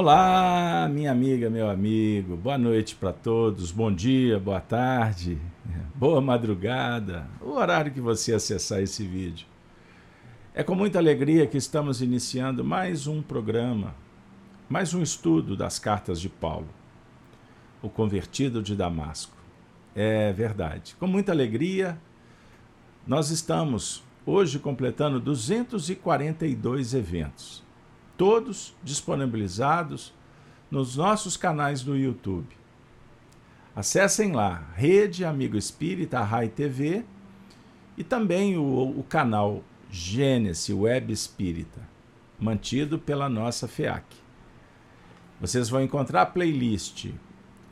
Olá, minha amiga, meu amigo. Boa noite para todos. Bom dia, boa tarde, boa madrugada. O horário que você acessar esse vídeo. É com muita alegria que estamos iniciando mais um programa, mais um estudo das cartas de Paulo, o convertido de Damasco. É verdade. Com muita alegria, nós estamos hoje completando 242 eventos, todos disponibilizados nos nossos canais do YouTube. Acessem lá, Rede Amigo Espírita, Rai TV e também o, o canal Gênesis Web Espírita, mantido pela nossa FEAC. Vocês vão encontrar a playlist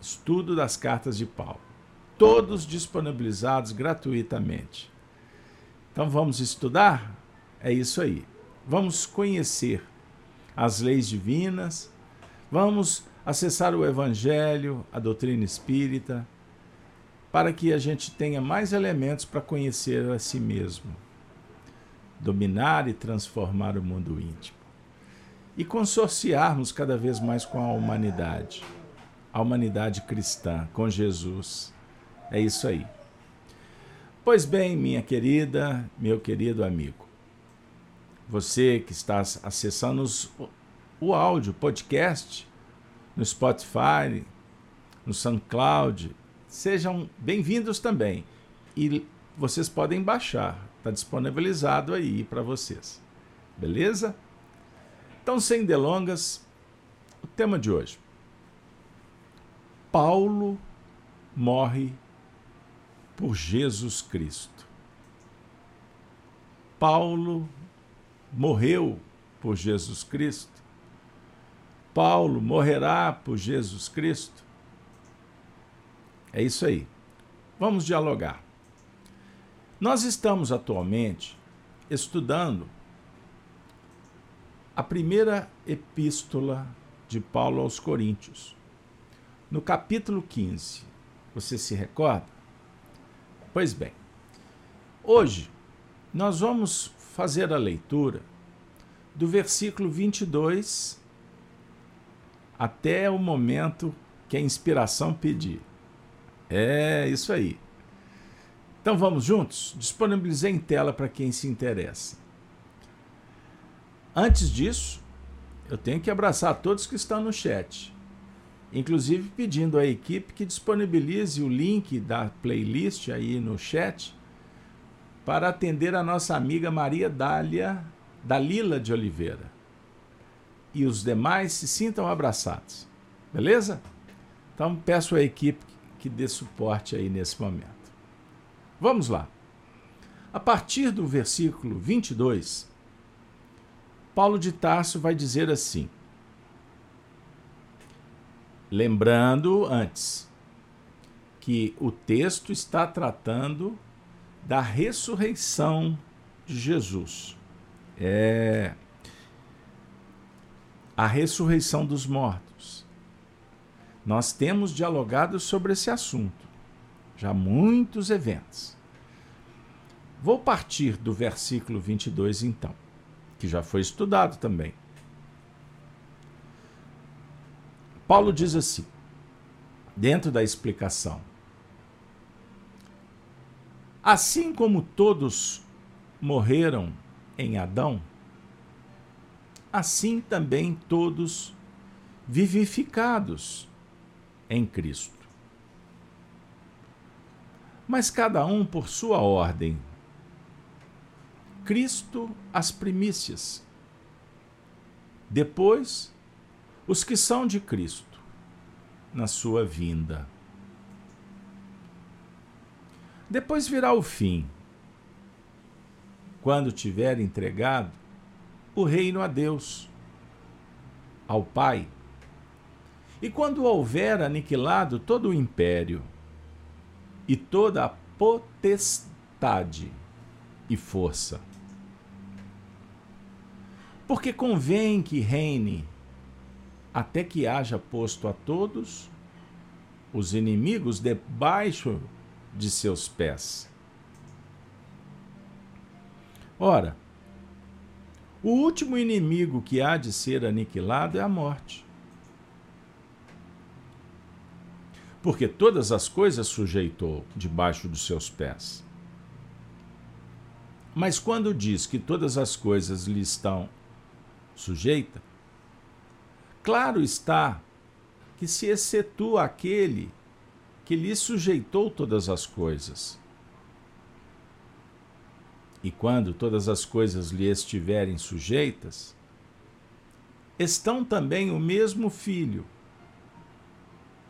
Estudo das Cartas de Paulo todos disponibilizados gratuitamente. Então vamos estudar? É isso aí. Vamos conhecer as leis divinas, vamos acessar o Evangelho, a doutrina espírita, para que a gente tenha mais elementos para conhecer a si mesmo, dominar e transformar o mundo íntimo e consorciarmos cada vez mais com a humanidade, a humanidade cristã, com Jesus é isso aí. Pois bem, minha querida, meu querido amigo, você que está acessando os, o áudio, podcast, no Spotify, no SoundCloud, sejam bem-vindos também. E vocês podem baixar, está disponibilizado aí para vocês. Beleza? Então, sem delongas, o tema de hoje. Paulo morre por Jesus Cristo. Paulo morreu por Jesus Cristo. Paulo morrerá por Jesus Cristo. É isso aí. Vamos dialogar. Nós estamos atualmente estudando a primeira epístola de Paulo aos Coríntios. No capítulo 15, você se recorda? Pois bem, hoje nós vamos fazer a leitura do versículo 22 até o momento que a inspiração pedir. É isso aí. Então vamos juntos? Disponibilizei em tela para quem se interessa. Antes disso, eu tenho que abraçar todos que estão no chat inclusive pedindo à equipe que disponibilize o link da playlist aí no chat para atender a nossa amiga Maria Dália Dalila de Oliveira. E os demais se sintam abraçados. Beleza? Então peço à equipe que dê suporte aí nesse momento. Vamos lá. A partir do versículo 22, Paulo de Tarso vai dizer assim: Lembrando antes que o texto está tratando da ressurreição de Jesus. É a ressurreição dos mortos. Nós temos dialogado sobre esse assunto, já muitos eventos. Vou partir do versículo 22 então, que já foi estudado também. Paulo diz assim, dentro da explicação: Assim como todos morreram em Adão, assim também todos vivificados em Cristo. Mas cada um por sua ordem. Cristo as primícias. Depois, os que são de Cristo na sua vinda. Depois virá o fim, quando tiver entregado o reino a Deus, ao Pai, e quando houver aniquilado todo o império e toda a potestade e força. Porque convém que reine até que haja posto a todos os inimigos debaixo de seus pés. Ora, o último inimigo que há de ser aniquilado é a morte. Porque todas as coisas sujeitou debaixo dos seus pés. Mas quando diz que todas as coisas lhe estão sujeitas, claro está que se excetua aquele que lhe sujeitou todas as coisas. E quando todas as coisas lhe estiverem sujeitas, estão também o mesmo filho.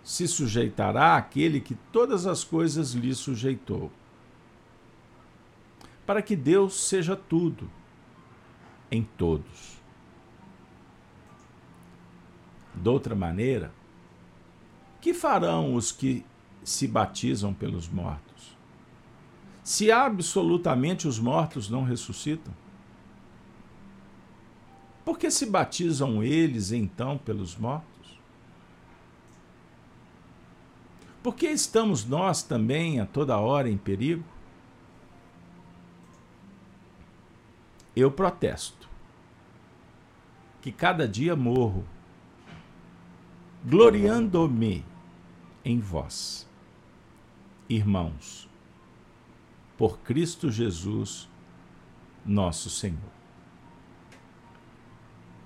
Se sujeitará àquele que todas as coisas lhe sujeitou, para que Deus seja tudo em todos. De outra maneira, que farão os que se batizam pelos mortos? Se absolutamente os mortos não ressuscitam? Por que se batizam eles então pelos mortos? Por que estamos nós também a toda hora em perigo? Eu protesto que cada dia morro, gloriando-me em vós, irmãos, por Cristo Jesus, nosso Senhor.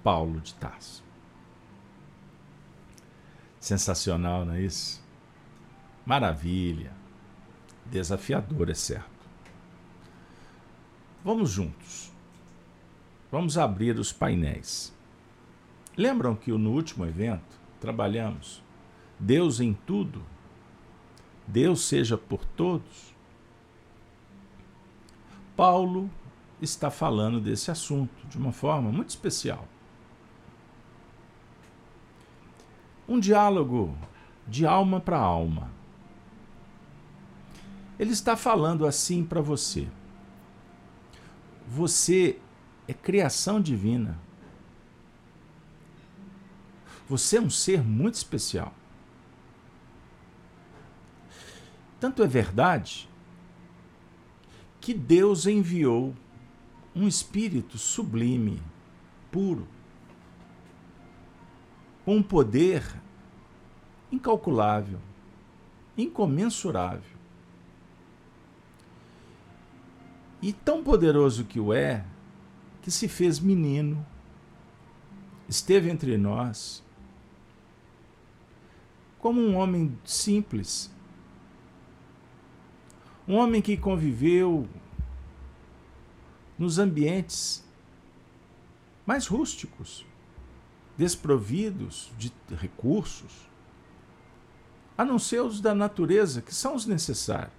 Paulo de Tarso. Sensacional, não é isso? Maravilha. Desafiador, é certo. Vamos juntos. Vamos abrir os painéis. Lembram que no último evento trabalhamos Deus em tudo? Deus seja por todos? Paulo está falando desse assunto de uma forma muito especial. um diálogo de alma para alma. Ele está falando assim para você. Você é criação divina. Você é um ser muito especial. Tanto é verdade que Deus enviou um espírito sublime, puro, com um poder incalculável, incomensurável. E tão poderoso que o é, que se fez menino, esteve entre nós, como um homem simples, um homem que conviveu nos ambientes mais rústicos, desprovidos de recursos, a não ser os da natureza, que são os necessários.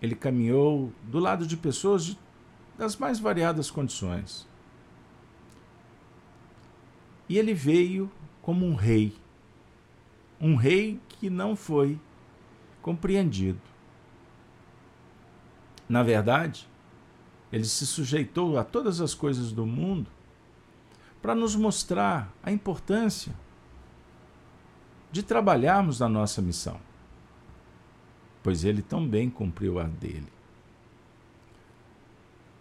Ele caminhou do lado de pessoas de, das mais variadas condições. E ele veio como um rei, um rei que não foi compreendido. Na verdade, ele se sujeitou a todas as coisas do mundo para nos mostrar a importância de trabalharmos na nossa missão, pois ele também cumpriu a dele.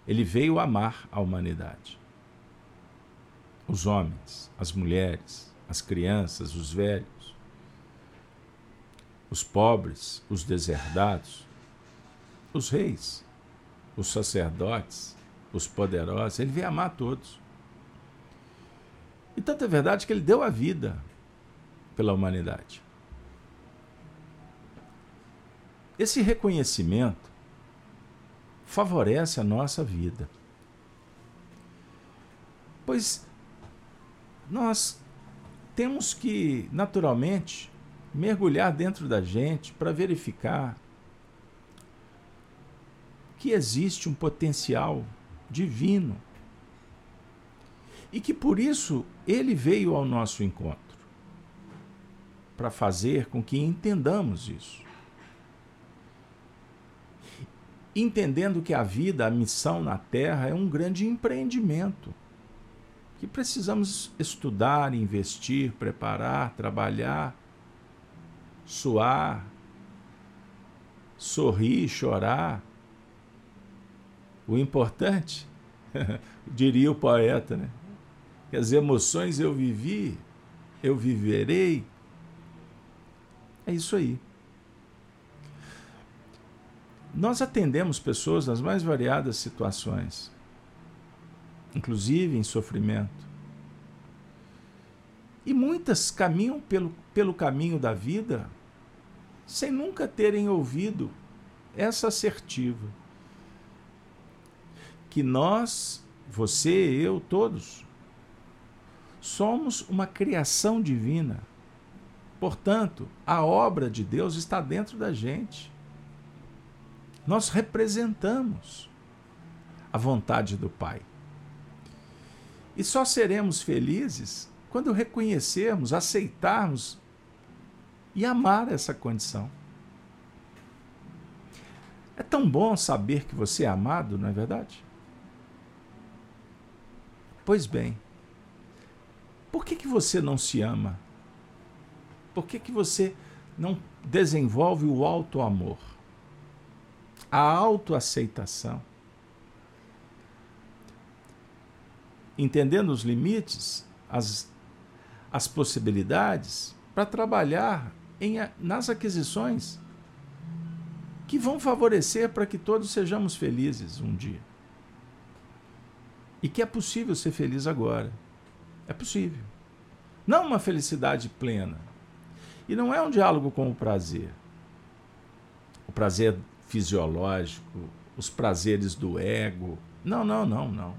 Ele veio amar a humanidade. Os homens, as mulheres, as crianças, os velhos, os pobres, os deserdados, os reis, os sacerdotes, os poderosos. Ele veio amar todos. E tanto é verdade que ele deu a vida pela humanidade. Esse reconhecimento favorece a nossa vida. Pois nós temos que, naturalmente, mergulhar dentro da gente para verificar que existe um potencial divino e que por isso ele veio ao nosso encontro para fazer com que entendamos isso. Entendendo que a vida, a missão na Terra é um grande empreendimento que precisamos estudar, investir, preparar, trabalhar, suar, sorrir, chorar. O importante, diria o poeta, né? que as emoções eu vivi, eu viverei, É isso aí. Nós atendemos pessoas nas mais variadas situações, inclusive em sofrimento. E muitas caminham pelo, pelo caminho da vida sem nunca terem ouvido essa assertiva. Que nós, você, eu, todos, somos uma criação divina. Portanto, a obra de Deus está dentro da gente. Nós representamos a vontade do Pai. E só seremos felizes quando reconhecermos, aceitarmos e amar essa condição. É tão bom saber que você é amado, não é verdade? Pois bem, por que, que você não se ama? Por que, que você não desenvolve o auto-amor? A autoaceitação. Entendendo os limites, as, as possibilidades, para trabalhar em, nas aquisições que vão favorecer para que todos sejamos felizes um dia. E que é possível ser feliz agora. É possível. Não uma felicidade plena. E não é um diálogo com o prazer. O prazer fisiológico, os prazeres do ego. Não, não, não, não.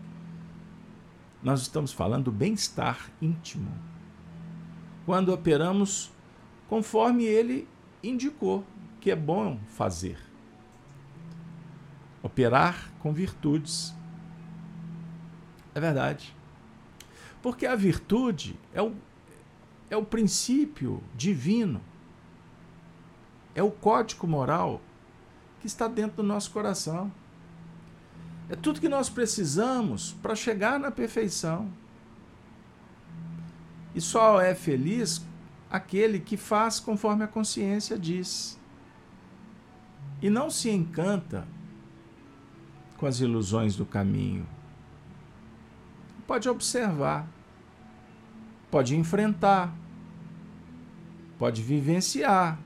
Nós estamos falando do bem-estar íntimo. Quando operamos conforme ele indicou que é bom fazer. Operar com virtudes. É verdade. Porque a virtude é o, é o princípio divino, é o código moral que está dentro do nosso coração. É tudo que nós precisamos para chegar na perfeição. E só é feliz aquele que faz conforme a consciência diz. E não se encanta com as ilusões do caminho. Pode observar, pode enfrentar, pode vivenciar,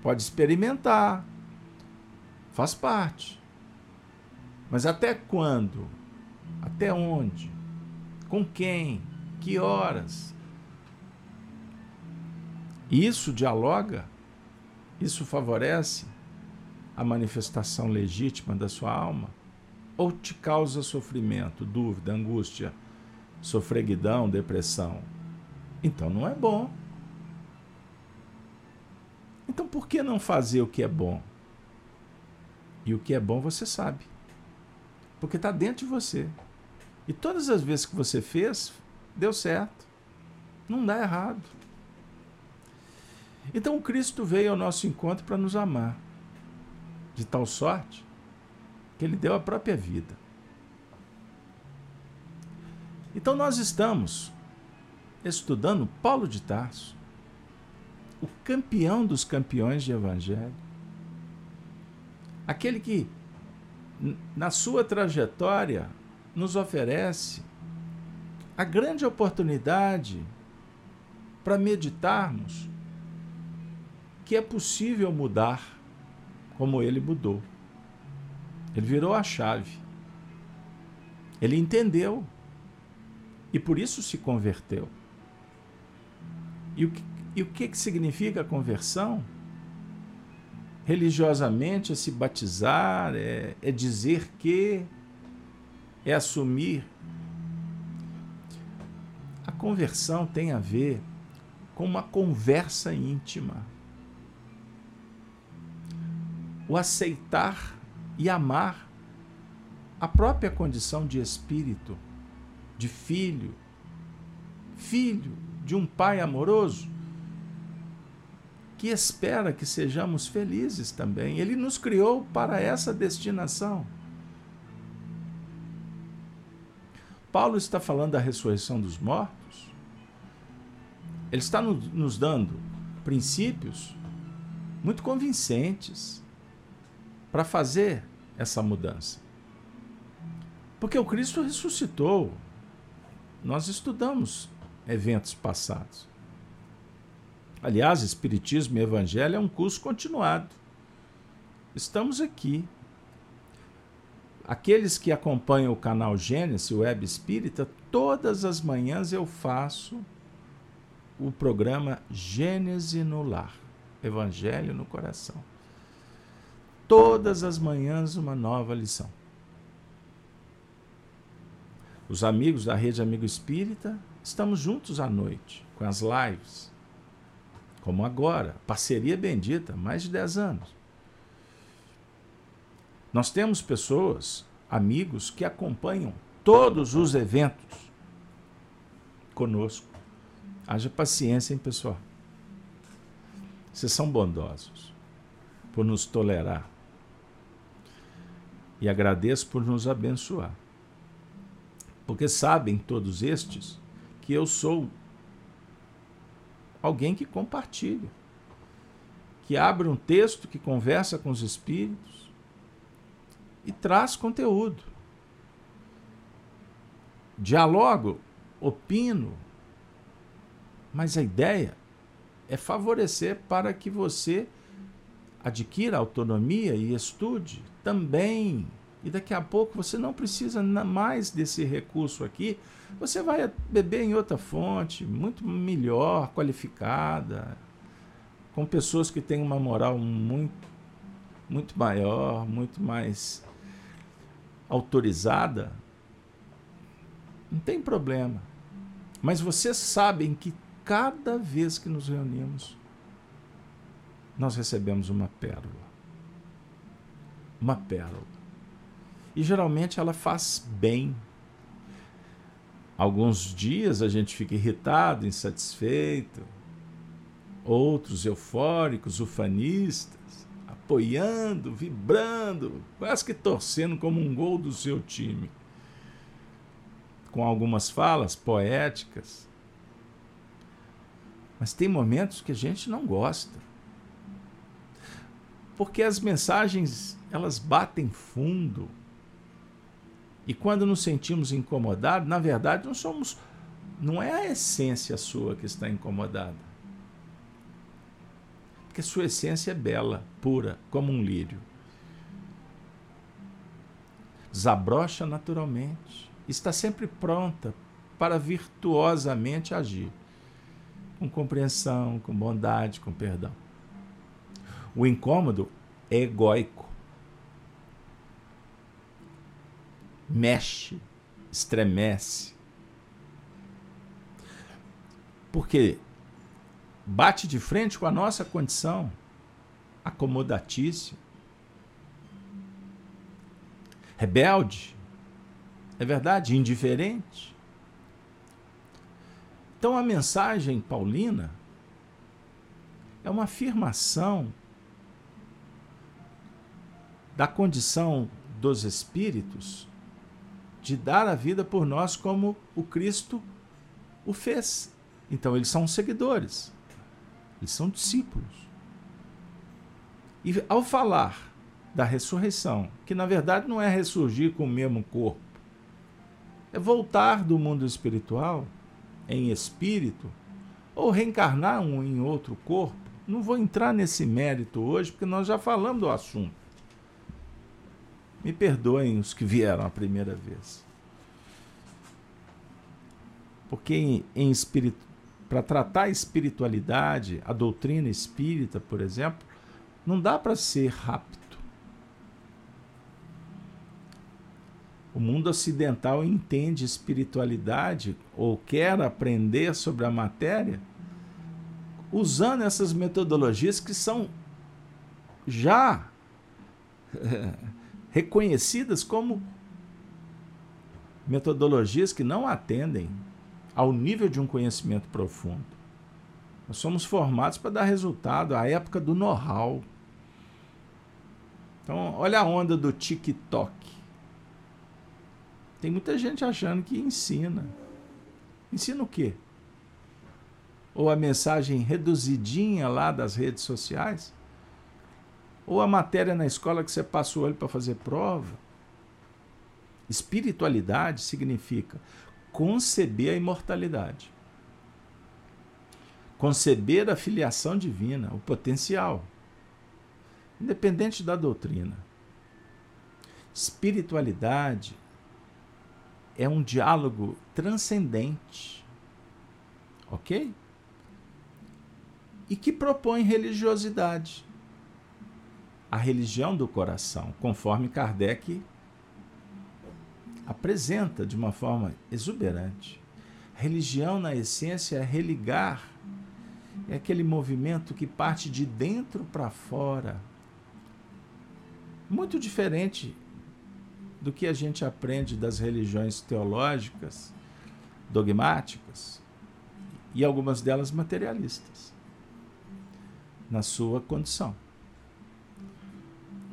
pode experimentar. Faz parte. Mas até quando? Até onde? Com quem? Que horas? Isso dialoga, isso favorece a manifestação legítima da sua alma? Ou te causa sofrimento, dúvida, angústia, sofreguidão, depressão? Então não é bom. Então por que não fazer o que é bom? E o que é bom você sabe. Porque está dentro de você. E todas as vezes que você fez, deu certo. Não dá errado. Então Cristo veio ao nosso encontro para nos amar, de tal sorte que ele deu a própria vida. Então nós estamos estudando Paulo de Tarso, o campeão dos campeões de evangelho. Aquele que na sua trajetória nos oferece a grande oportunidade para meditarmos que é possível mudar como ele mudou. Ele virou a chave. Ele entendeu. E por isso se converteu. E o que, e o que, que significa conversão? Religiosamente é se batizar, é, é dizer que, é assumir. A conversão tem a ver com uma conversa íntima o aceitar e amar a própria condição de espírito, de filho, filho de um pai amoroso, que espera que sejamos felizes também. Ele nos criou para essa destinação. Paulo está falando da ressurreição dos mortos. Ele está nos dando princípios muito convincentes para fazer essa mudança. Porque o Cristo ressuscitou. Nós estudamos eventos passados. Aliás, Espiritismo e Evangelho é um curso continuado. Estamos aqui. Aqueles que acompanham o canal Gênesis, Web Espírita, todas as manhãs eu faço o programa Gênese no Lar, Evangelho no Coração. Todas as manhãs uma nova lição. Os amigos da Rede Amigo Espírita, estamos juntos à noite, com as lives. Como agora, parceria bendita, mais de 10 anos. Nós temos pessoas, amigos, que acompanham todos os eventos conosco. Haja paciência, hein, pessoal? Vocês são bondosos por nos tolerar. E agradeço por nos abençoar. Porque sabem todos estes que eu sou alguém que compartilha, que abre um texto, que conversa com os espíritos e traz conteúdo. Dialogo, opino, mas a ideia é favorecer para que você adquira autonomia e estude também. E daqui a pouco você não precisa mais desse recurso aqui, você vai beber em outra fonte, muito melhor, qualificada, com pessoas que têm uma moral muito, muito maior, muito mais autorizada. Não tem problema. Mas vocês sabem que cada vez que nos reunimos, nós recebemos uma pérola. Uma pérola. E geralmente ela faz bem. Alguns dias a gente fica irritado, insatisfeito, outros eufóricos, ufanistas, apoiando, vibrando, quase que torcendo como um gol do seu time. Com algumas falas poéticas, mas tem momentos que a gente não gosta. Porque as mensagens, elas batem fundo. E quando nos sentimos incomodados, na verdade, não somos não é a essência sua que está incomodada. Porque sua essência é bela, pura, como um lírio. Desabrocha naturalmente, está sempre pronta para virtuosamente agir com compreensão, com bondade, com perdão. O incômodo é egóico. Mexe, estremece. Porque bate de frente com a nossa condição acomodatícia. Rebelde, é verdade, indiferente. Então a mensagem paulina é uma afirmação da condição dos espíritos de dar a vida por nós como o Cristo o fez. Então eles são seguidores, eles são discípulos. E ao falar da ressurreição, que na verdade não é ressurgir com o mesmo corpo, é voltar do mundo espiritual em espírito ou reencarnar um em outro corpo. Não vou entrar nesse mérito hoje, porque nós já falamos do assunto. Me perdoem os que vieram a primeira vez. Porque em, em espírito, para tratar a espiritualidade, a doutrina espírita, por exemplo, não dá para ser rápido. O mundo ocidental entende espiritualidade ou quer aprender sobre a matéria usando essas metodologias que são já reconhecidas como metodologias que não atendem ao nível de um conhecimento profundo. Nós somos formados para dar resultado à época do know-how. Então, olha a onda do TikTok. Tem muita gente achando que ensina. Ensina o quê? Ou a mensagem reduzidinha lá das redes sociais? Ou a matéria na escola que você passa o olho para fazer prova? Espiritualidade significa conceber a imortalidade. conceber a filiação divina, o potencial, independente da doutrina. Espiritualidade é um diálogo transcendente, ok? E que propõe religiosidade. A religião do coração, conforme Kardec apresenta de uma forma exuberante. Religião, na essência, é religar, é aquele movimento que parte de dentro para fora. Muito diferente do que a gente aprende das religiões teológicas, dogmáticas, e algumas delas materialistas, na sua condição.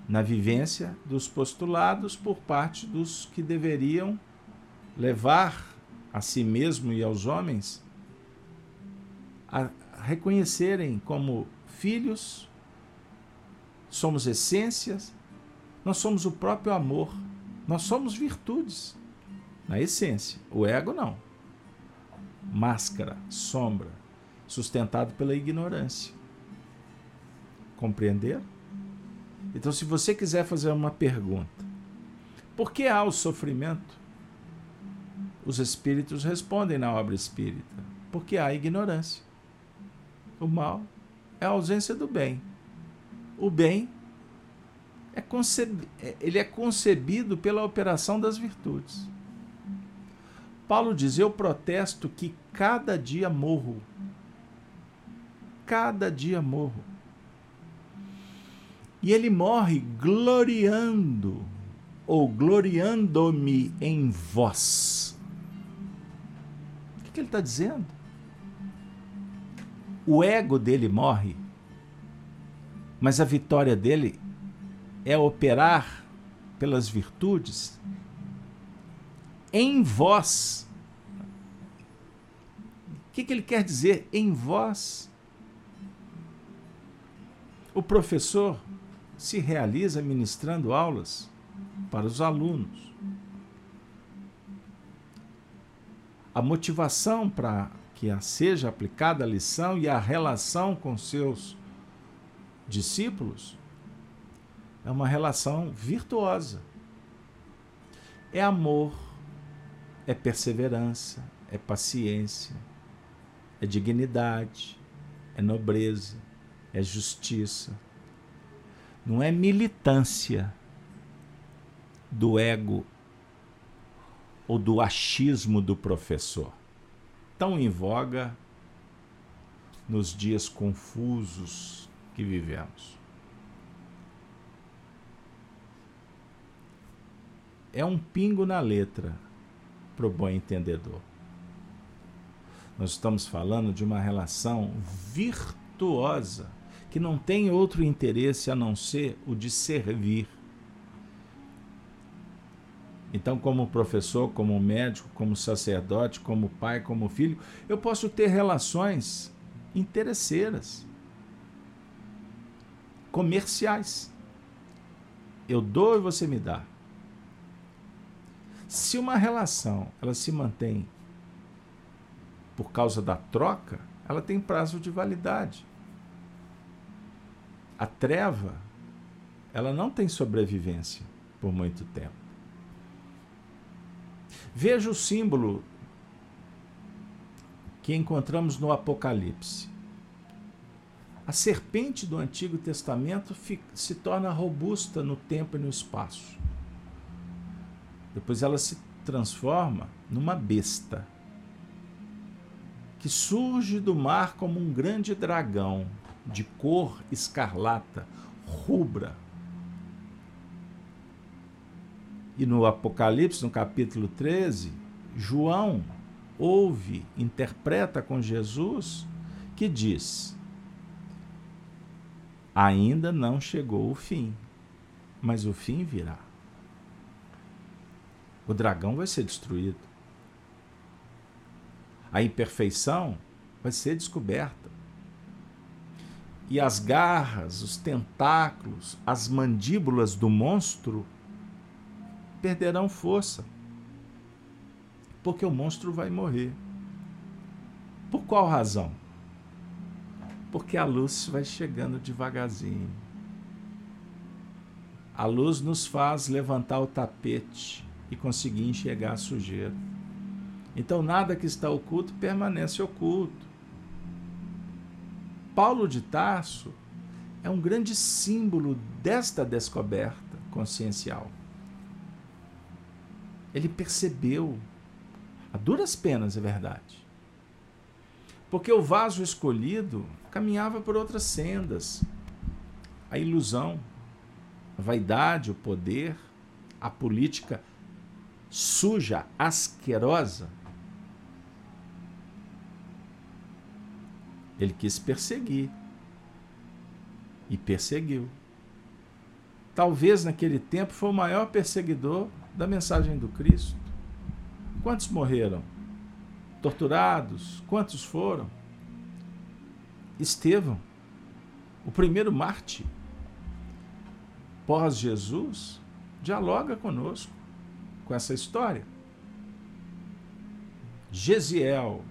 Na vivência dos postulados por parte dos que deveriam levar a si mesmo e aos homens a reconhecerem como filhos, somos essências, nós somos o próprio amor nós somos virtudes, na essência. O ego não. Máscara, sombra, sustentado pela ignorância. Compreender? Então, se você quiser fazer uma pergunta, por que há o sofrimento? Os espíritos respondem na obra espírita, porque há ignorância. O mal é a ausência do bem. O bem é conceb... É, ele é concebido pela operação das virtudes. Paulo diz: Eu protesto que cada dia morro. Cada dia morro. E ele morre gloriando, ou gloriando-me em vós. O que, que ele está dizendo? O ego dele morre, mas a vitória dele é operar pelas virtudes em vós. O que, que ele quer dizer em vós? O professor se realiza ministrando aulas para os alunos. A motivação para que seja aplicada a lição e a relação com seus discípulos é uma relação virtuosa. É amor, é perseverança, é paciência, é dignidade, é nobreza, é justiça. Não é militância do ego ou do achismo do professor, tão em voga nos dias confusos que vivemos. é um pingo na letra para o bom entendedor. Nós estamos falando de uma relação virtuosa, que não tem outro interesse a não ser o de servir. Então, como professor, como médico, como sacerdote, como pai, como filho, eu posso ter relações interesseiras, comerciais. Eu dou e você me dá. Se uma relação ela se mantém por causa da troca, ela tem prazo de validade. A treva, ela não tem sobrevivência por muito tempo. Veja o símbolo que encontramos no Apocalipse. A serpente do Antigo Testamento se torna robusta no tempo e no espaço. Depois ela se transforma numa besta que surge do mar como um grande dragão de cor escarlata, rubra. E no Apocalipse, no capítulo 13, João ouve, interpreta com Jesus, que diz: Ainda não chegou o fim, mas o fim virá o dragão vai ser destruído. A imperfeição vai ser descoberta. E as garras, os tentáculos, as mandíbulas do monstro perderão força. Porque o monstro vai morrer. Por qual razão? Porque a luz vai chegando devagarzinho. A luz nos faz levantar o tapete e conseguir enxergar a sujeira. Então, nada que está oculto permanece oculto. Paulo de Tarso é um grande símbolo desta descoberta consciencial. Ele percebeu, a duras penas é verdade, porque o vaso escolhido caminhava por outras sendas. A ilusão, a vaidade, o poder, a política suja, asquerosa. Ele quis perseguir. E perseguiu. Talvez naquele tempo foi o maior perseguidor da mensagem do Cristo. Quantos morreram? Torturados? Quantos foram? Estevão, o primeiro Marte, pós-Jesus, dialoga conosco com essa história. Gesiel.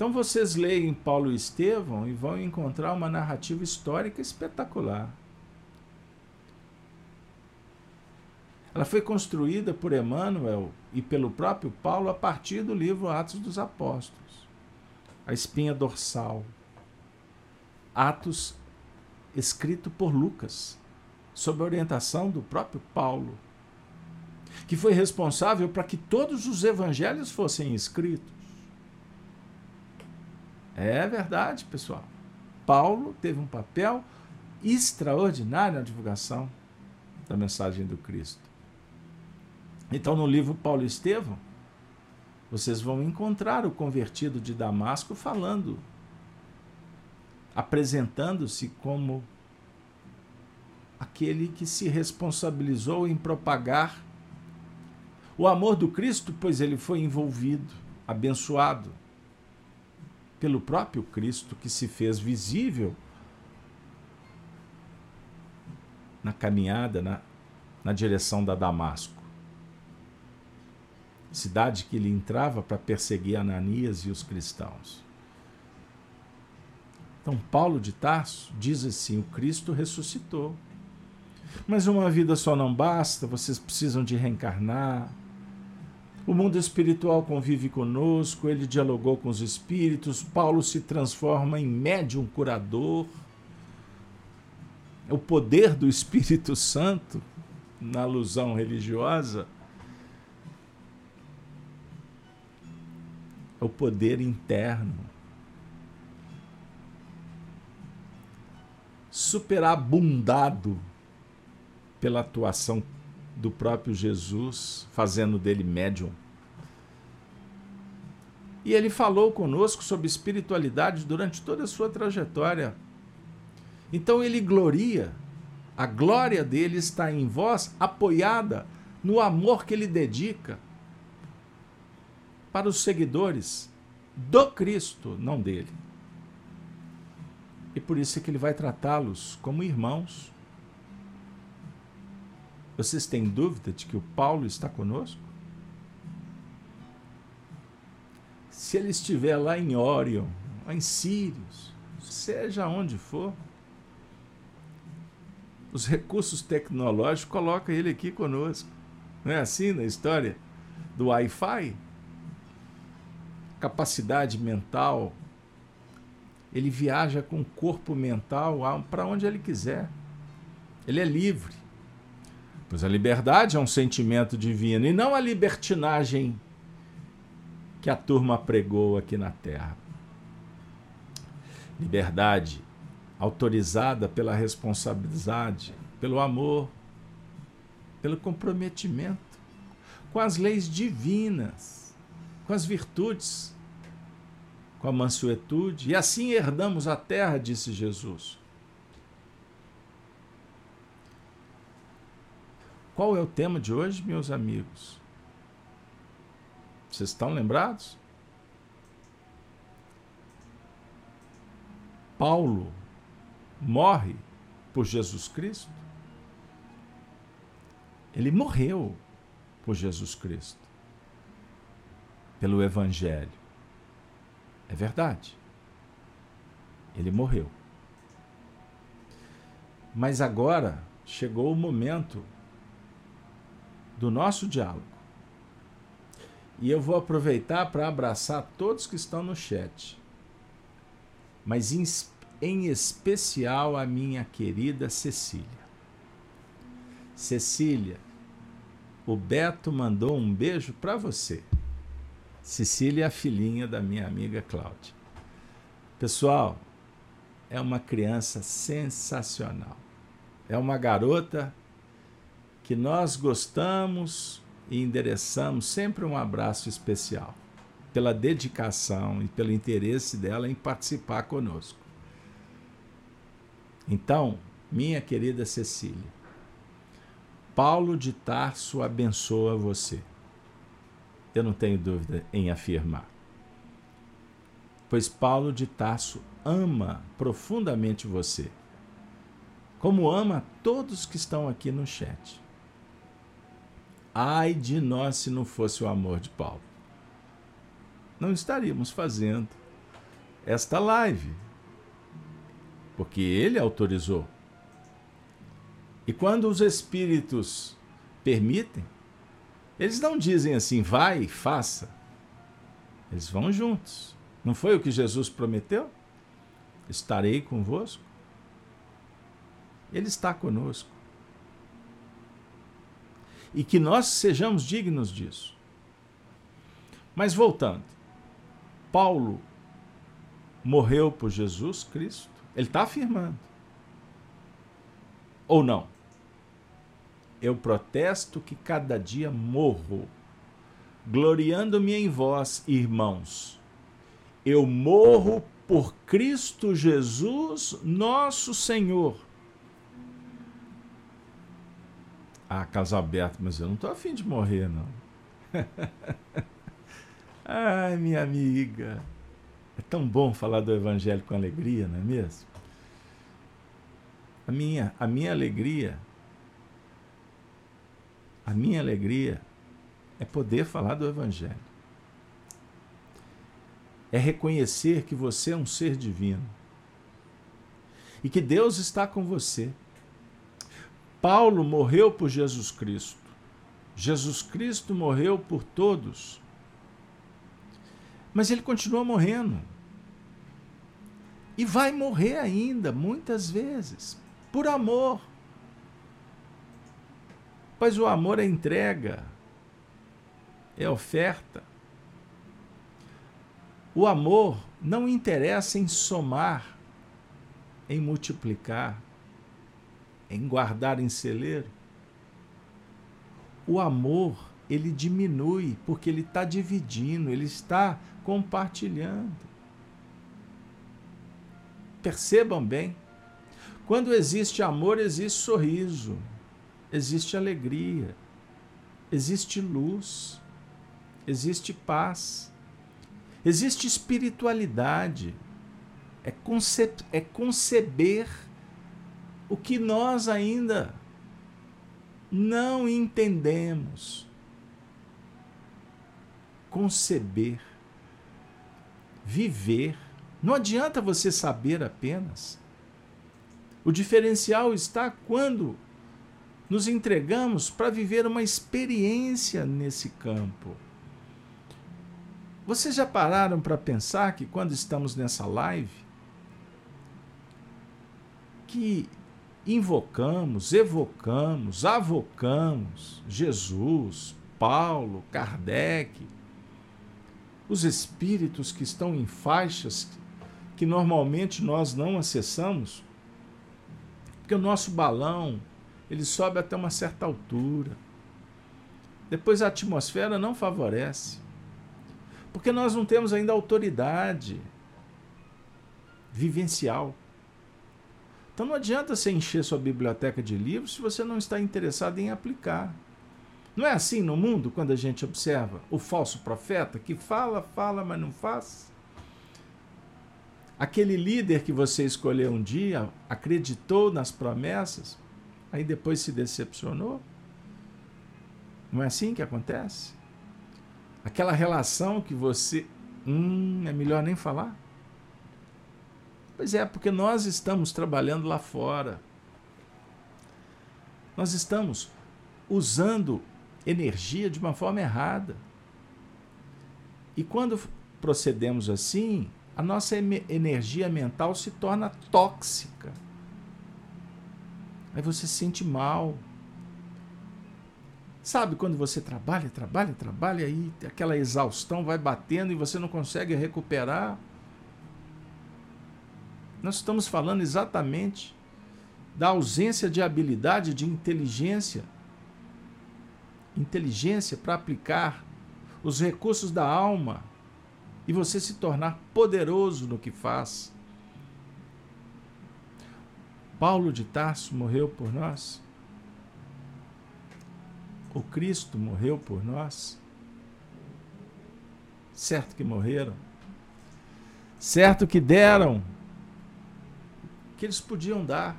Então vocês leem Paulo e Estevão e vão encontrar uma narrativa histórica espetacular. Ela foi construída por Emmanuel e pelo próprio Paulo a partir do livro Atos dos Apóstolos. A espinha dorsal. Atos escrito por Lucas, sob a orientação do próprio Paulo, que foi responsável para que todos os evangelhos fossem escritos. É verdade, pessoal. Paulo teve um papel extraordinário na divulgação da mensagem do Cristo. Então, no livro Paulo Estevão, vocês vão encontrar o convertido de Damasco falando, apresentando-se como aquele que se responsabilizou em propagar o amor do Cristo, pois ele foi envolvido, abençoado pelo próprio Cristo que se fez visível na caminhada na, na direção da Damasco cidade que ele entrava para perseguir Ananias e os cristãos. Então, Paulo de Tarso diz assim: o Cristo ressuscitou. Mas uma vida só não basta, vocês precisam de reencarnar. O mundo espiritual convive conosco, ele dialogou com os espíritos, Paulo se transforma em médium curador. O poder do Espírito Santo, na alusão religiosa, é o poder interno. Superabundado pela atuação do próprio Jesus, fazendo dele médium. E ele falou conosco sobre espiritualidade durante toda a sua trajetória. Então ele gloria, a glória dele está em vós, apoiada no amor que ele dedica para os seguidores do Cristo, não dele. E por isso é que ele vai tratá-los como irmãos. Vocês têm dúvida de que o Paulo está conosco? Se ele estiver lá em Órion, em Sírios, seja onde for, os recursos tecnológicos colocam ele aqui conosco. Não é assim na história do Wi-Fi? capacidade mental, ele viaja com o corpo mental para onde ele quiser. Ele é livre. Pois a liberdade é um sentimento divino e não a libertinagem que a turma pregou aqui na Terra. Liberdade autorizada pela responsabilidade, pelo amor, pelo comprometimento com as leis divinas com as virtudes, com a mansuetude, e assim herdamos a terra, disse Jesus. Qual é o tema de hoje, meus amigos? Vocês estão lembrados? Paulo morre por Jesus Cristo? Ele morreu por Jesus Cristo pelo Evangelho. É verdade. Ele morreu. Mas agora chegou o momento do nosso diálogo. E eu vou aproveitar para abraçar todos que estão no chat, mas em, em especial a minha querida Cecília. Cecília, o Beto mandou um beijo para você. Cecília é a filhinha da minha amiga Cláudia. Pessoal, é uma criança sensacional. É uma garota que nós gostamos e endereçamos sempre um abraço especial pela dedicação e pelo interesse dela em participar conosco. Então, minha querida Cecília, Paulo de Tarso abençoa você. Eu não tenho dúvida em afirmar. Pois Paulo de Tarso ama profundamente você, como ama todos que estão aqui no chat. Ai de nós se não fosse o amor de Paulo. Não estaríamos fazendo esta live, porque ele autorizou. E quando os espíritos permitem, eles não dizem assim, vai, faça. Eles vão juntos. Não foi o que Jesus prometeu? Estarei convosco. Ele está conosco. E que nós sejamos dignos disso. Mas voltando, Paulo morreu por Jesus Cristo. Ele está afirmando. Ou não? Eu protesto que cada dia morro, gloriando-me em vós, irmãos. Eu morro por Cristo Jesus, nosso Senhor. Ah, Carlos Alberto, mas eu não estou afim de morrer, não. Ai, minha amiga. É tão bom falar do Evangelho com alegria, não é mesmo? A minha, a minha alegria, a minha alegria é poder falar do Evangelho. É reconhecer que você é um ser divino e que Deus está com você. Paulo morreu por Jesus Cristo. Jesus Cristo morreu por todos. Mas ele continua morrendo. E vai morrer ainda, muitas vezes por amor. Pois o amor é entrega, é oferta. O amor não interessa em somar, em multiplicar, em guardar em celeiro. O amor, ele diminui porque ele está dividindo, ele está compartilhando. Percebam bem. Quando existe amor, existe sorriso, existe alegria, existe luz, existe paz, existe espiritualidade. É, conce é conceber o que nós ainda não entendemos. Conceber, viver. Não adianta você saber apenas. O diferencial está quando nos entregamos para viver uma experiência nesse campo. Vocês já pararam para pensar que quando estamos nessa live, que invocamos, evocamos, avocamos Jesus, Paulo, Kardec, os espíritos que estão em faixas que normalmente nós não acessamos, porque o nosso balão, ele sobe até uma certa altura. Depois a atmosfera não favorece. Porque nós não temos ainda autoridade vivencial. Então não adianta você encher sua biblioteca de livros se você não está interessado em aplicar. Não é assim no mundo quando a gente observa o falso profeta que fala, fala, mas não faz? Aquele líder que você escolheu um dia acreditou nas promessas, aí depois se decepcionou? Não é assim que acontece? Aquela relação que você. Hum, é melhor nem falar? Pois é, porque nós estamos trabalhando lá fora. Nós estamos usando energia de uma forma errada. E quando procedemos assim, a nossa energia mental se torna tóxica. Aí você se sente mal. Sabe quando você trabalha, trabalha, trabalha, aí aquela exaustão vai batendo e você não consegue recuperar? Nós estamos falando exatamente da ausência de habilidade, de inteligência. Inteligência para aplicar os recursos da alma e você se tornar poderoso no que faz. Paulo de Tarso morreu por nós. O Cristo morreu por nós. Certo que morreram. Certo que deram que eles podiam dar.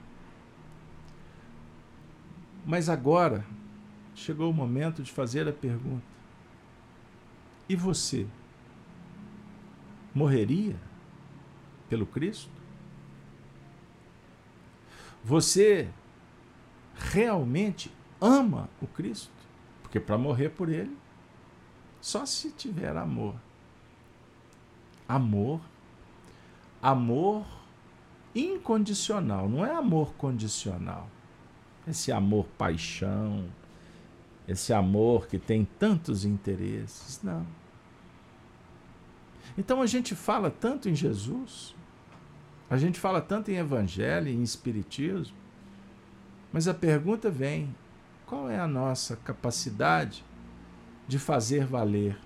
Mas agora chegou o momento de fazer a pergunta: e você? morreria pelo Cristo? Você realmente ama o Cristo? Porque para morrer por ele, só se tiver amor. Amor. Amor incondicional, não é amor condicional. Esse amor paixão, esse amor que tem tantos interesses, não. Então a gente fala tanto em Jesus, a gente fala tanto em Evangelho, em Espiritismo, mas a pergunta vem: qual é a nossa capacidade de fazer valer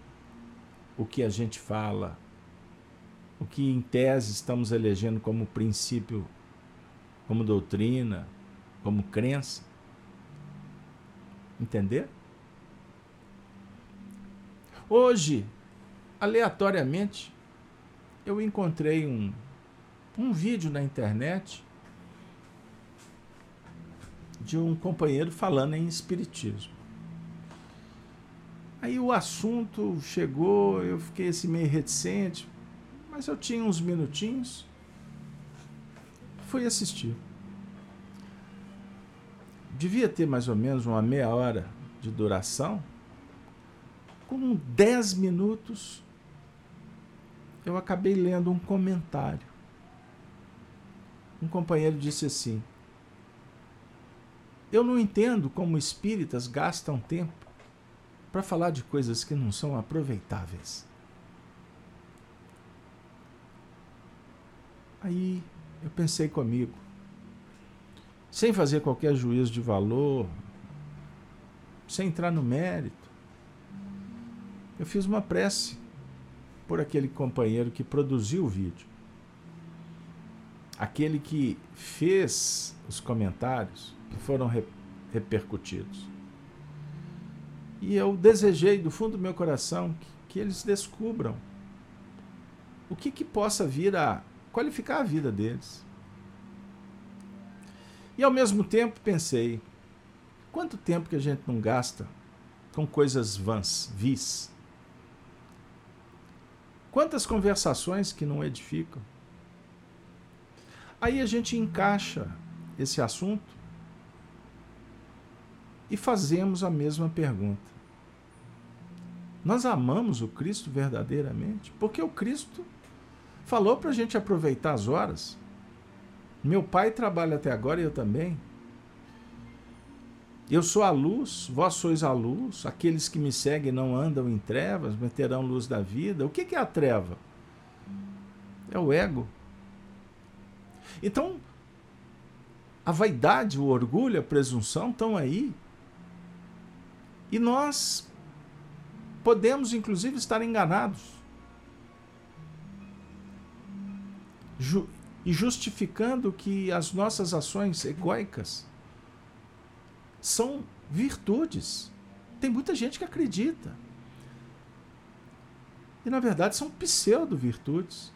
o que a gente fala, o que em tese estamos elegendo como princípio, como doutrina, como crença? Entender? Hoje, aleatoriamente, eu encontrei um, um vídeo na internet de um companheiro falando em espiritismo. Aí o assunto chegou, eu fiquei assim meio reticente, mas eu tinha uns minutinhos, fui assistir. Devia ter mais ou menos uma meia hora de duração. Com 10 minutos, eu acabei lendo um comentário. Um companheiro disse assim: Eu não entendo como espíritas gastam tempo para falar de coisas que não são aproveitáveis. Aí eu pensei comigo, sem fazer qualquer juízo de valor, sem entrar no mérito, eu fiz uma prece por aquele companheiro que produziu o vídeo. Aquele que fez os comentários que foram re repercutidos. E eu desejei do fundo do meu coração que, que eles descubram o que, que possa vir a qualificar a vida deles. E ao mesmo tempo pensei, quanto tempo que a gente não gasta com coisas vãs, vis, Quantas conversações que não edificam? Aí a gente encaixa esse assunto e fazemos a mesma pergunta. Nós amamos o Cristo verdadeiramente? Porque o Cristo falou para a gente aproveitar as horas. Meu pai trabalha até agora e eu também. Eu sou a luz, vós sois a luz, aqueles que me seguem não andam em trevas, mas terão luz da vida. O que é a treva? É o ego. Então, a vaidade, o orgulho, a presunção estão aí. E nós podemos, inclusive, estar enganados. Ju e justificando que as nossas ações egóicas são virtudes. Tem muita gente que acredita. E na verdade são pseudo-virtudes.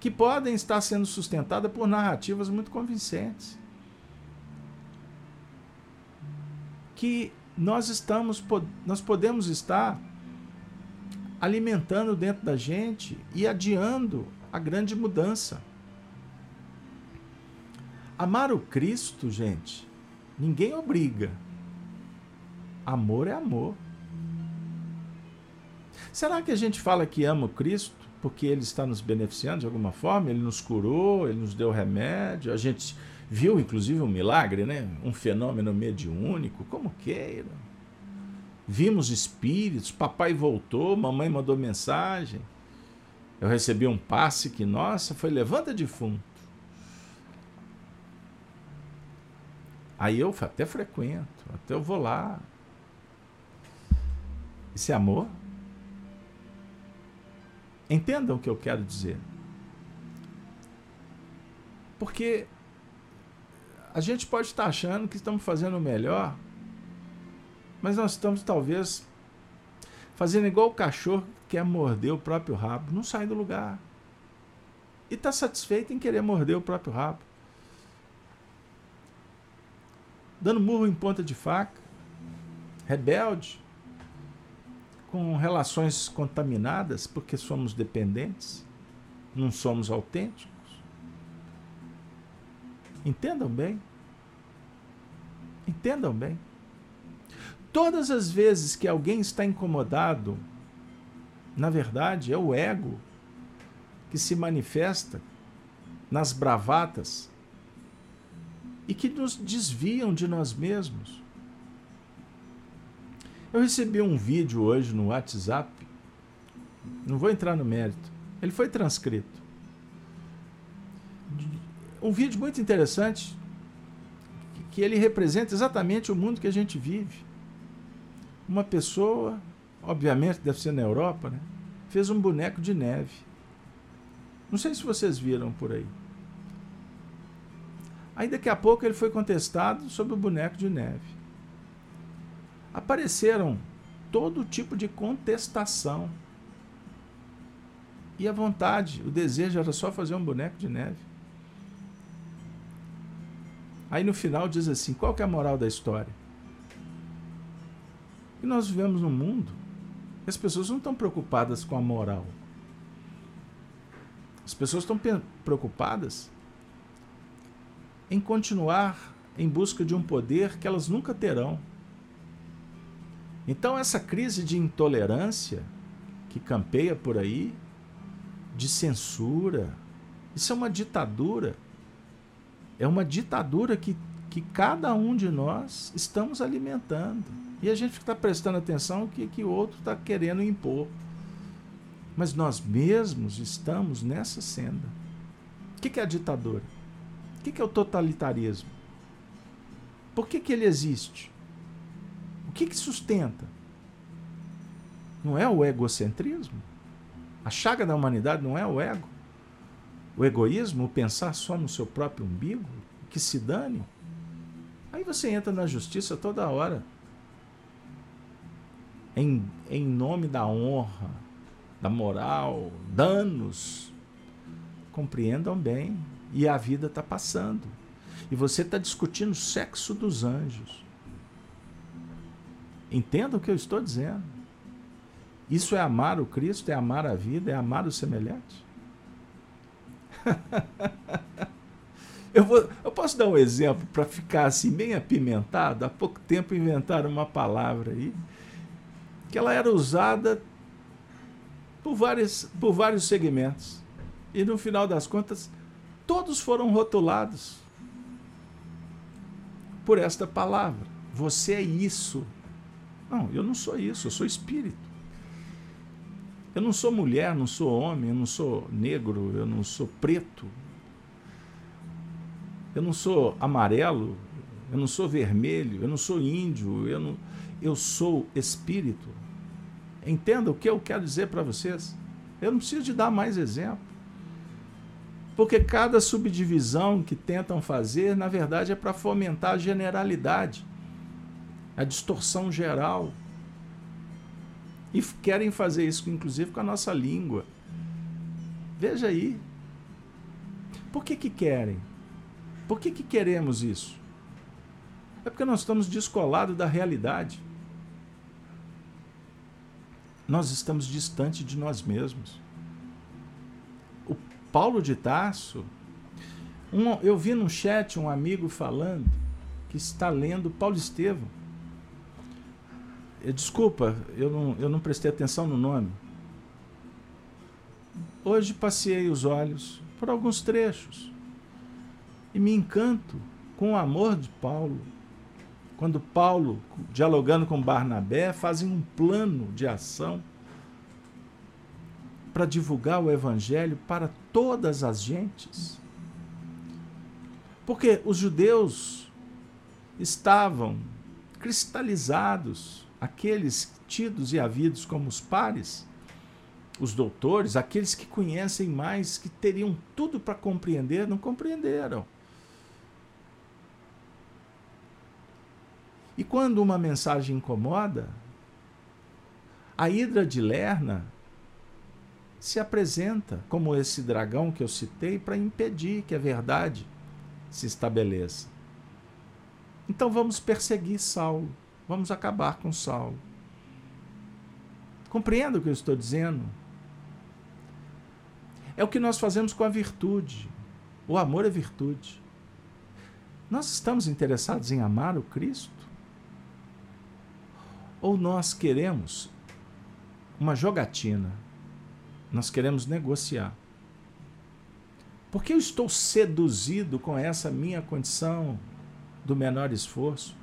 Que podem estar sendo sustentadas por narrativas muito convincentes. Que nós estamos nós podemos estar alimentando dentro da gente e adiando a grande mudança. Amar o Cristo, gente, ninguém obriga. Amor é amor. Será que a gente fala que ama o Cristo porque ele está nos beneficiando de alguma forma? Ele nos curou, ele nos deu remédio, a gente viu inclusive um milagre, né? um fenômeno mediúnico, como queira. Vimos espíritos, papai voltou, mamãe mandou mensagem. Eu recebi um passe que, nossa, foi levanta defunto. Aí eu até frequento, até eu vou lá. Isso é amor? Entendam o que eu quero dizer. Porque a gente pode estar achando que estamos fazendo o melhor, mas nós estamos talvez fazendo igual o cachorro que quer morder o próprio rabo, não sai do lugar. E está satisfeito em querer morder o próprio rabo. Dando murro em ponta de faca, rebelde, com relações contaminadas porque somos dependentes, não somos autênticos. Entendam bem. Entendam bem. Todas as vezes que alguém está incomodado, na verdade é o ego que se manifesta nas bravatas e que nos desviam de nós mesmos. Eu recebi um vídeo hoje no WhatsApp, não vou entrar no mérito, ele foi transcrito. Um vídeo muito interessante, que ele representa exatamente o mundo que a gente vive uma pessoa, obviamente deve ser na Europa, né, fez um boneco de neve. Não sei se vocês viram por aí. Aí daqui a pouco ele foi contestado sobre o boneco de neve. Apareceram todo tipo de contestação. E a vontade, o desejo era só fazer um boneco de neve. Aí no final diz assim: qual que é a moral da história? E nós vivemos num mundo que as pessoas não estão preocupadas com a moral. As pessoas estão preocupadas em continuar em busca de um poder que elas nunca terão. Então, essa crise de intolerância que campeia por aí, de censura, isso é uma ditadura. É uma ditadura que, que cada um de nós estamos alimentando. E a gente está prestando atenção no que, que o outro está querendo impor. Mas nós mesmos estamos nessa senda. O que, que é a ditadura? O que, que é o totalitarismo? Por que, que ele existe? O que, que sustenta? Não é o egocentrismo? A chaga da humanidade não é o ego? O egoísmo, o pensar só no seu próprio umbigo? Que se dane? Aí você entra na justiça toda hora em, em nome da honra, da moral, danos. Compreendam bem. E a vida está passando. E você está discutindo o sexo dos anjos. Entendam o que eu estou dizendo. Isso é amar o Cristo, é amar a vida, é amar o semelhante. eu, vou, eu posso dar um exemplo para ficar assim bem apimentado? Há pouco tempo inventaram uma palavra aí que ela era usada por, vários, por vários segmentos. E no final das contas, todos foram rotulados por esta palavra. Você é isso. Não, eu não sou isso, eu sou espírito. Eu não sou mulher, não sou homem, eu não sou negro, eu não sou preto. Eu não sou amarelo, eu não sou vermelho, eu não sou índio, eu não eu sou espírito. Entenda o que eu quero dizer para vocês. Eu não preciso de dar mais exemplo. Porque cada subdivisão que tentam fazer, na verdade, é para fomentar a generalidade, a distorção geral. E querem fazer isso, inclusive, com a nossa língua. Veja aí. Por que, que querem? Por que, que queremos isso? É porque nós estamos descolados da realidade. Nós estamos distante de nós mesmos. O Paulo de Tarso, um, eu vi no chat um amigo falando que está lendo Paulo Estevam. Desculpa, eu não, eu não prestei atenção no nome. Hoje passei os olhos por alguns trechos e me encanto com o amor de Paulo. Quando Paulo, dialogando com Barnabé, fazem um plano de ação para divulgar o evangelho para todas as gentes. Porque os judeus estavam cristalizados, aqueles tidos e havidos como os pares, os doutores, aqueles que conhecem mais, que teriam tudo para compreender, não compreenderam. E quando uma mensagem incomoda, a Hidra de Lerna se apresenta como esse dragão que eu citei para impedir que a verdade se estabeleça. Então vamos perseguir Saulo, vamos acabar com Saulo. Compreenda o que eu estou dizendo? É o que nós fazemos com a virtude. O amor é virtude. Nós estamos interessados em amar o Cristo? Ou nós queremos uma jogatina? Nós queremos negociar. Por que eu estou seduzido com essa minha condição do menor esforço?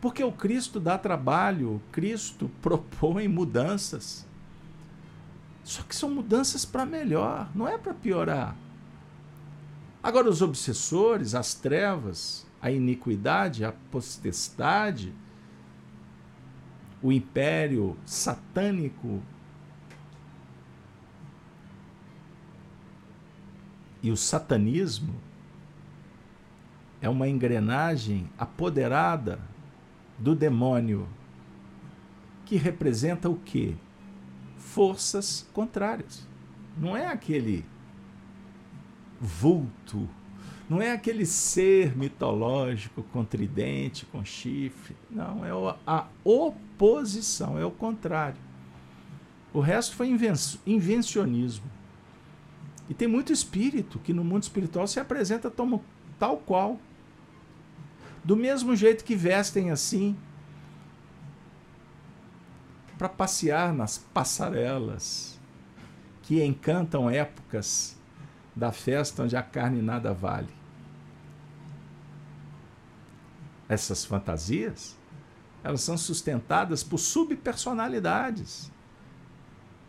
Porque o Cristo dá trabalho, Cristo propõe mudanças. Só que são mudanças para melhor, não é para piorar. Agora, os obsessores, as trevas, a iniquidade, a potestade, o império satânico e o satanismo é uma engrenagem apoderada do demônio que representa o quê? Forças contrárias. Não é aquele vulto não é aquele ser mitológico com tridente, com chifre. Não, é a oposição, é o contrário. O resto foi invencionismo. E tem muito espírito que no mundo espiritual se apresenta tal qual. Do mesmo jeito que vestem assim para passear nas passarelas que encantam épocas da festa onde a carne nada vale. essas fantasias, elas são sustentadas por subpersonalidades,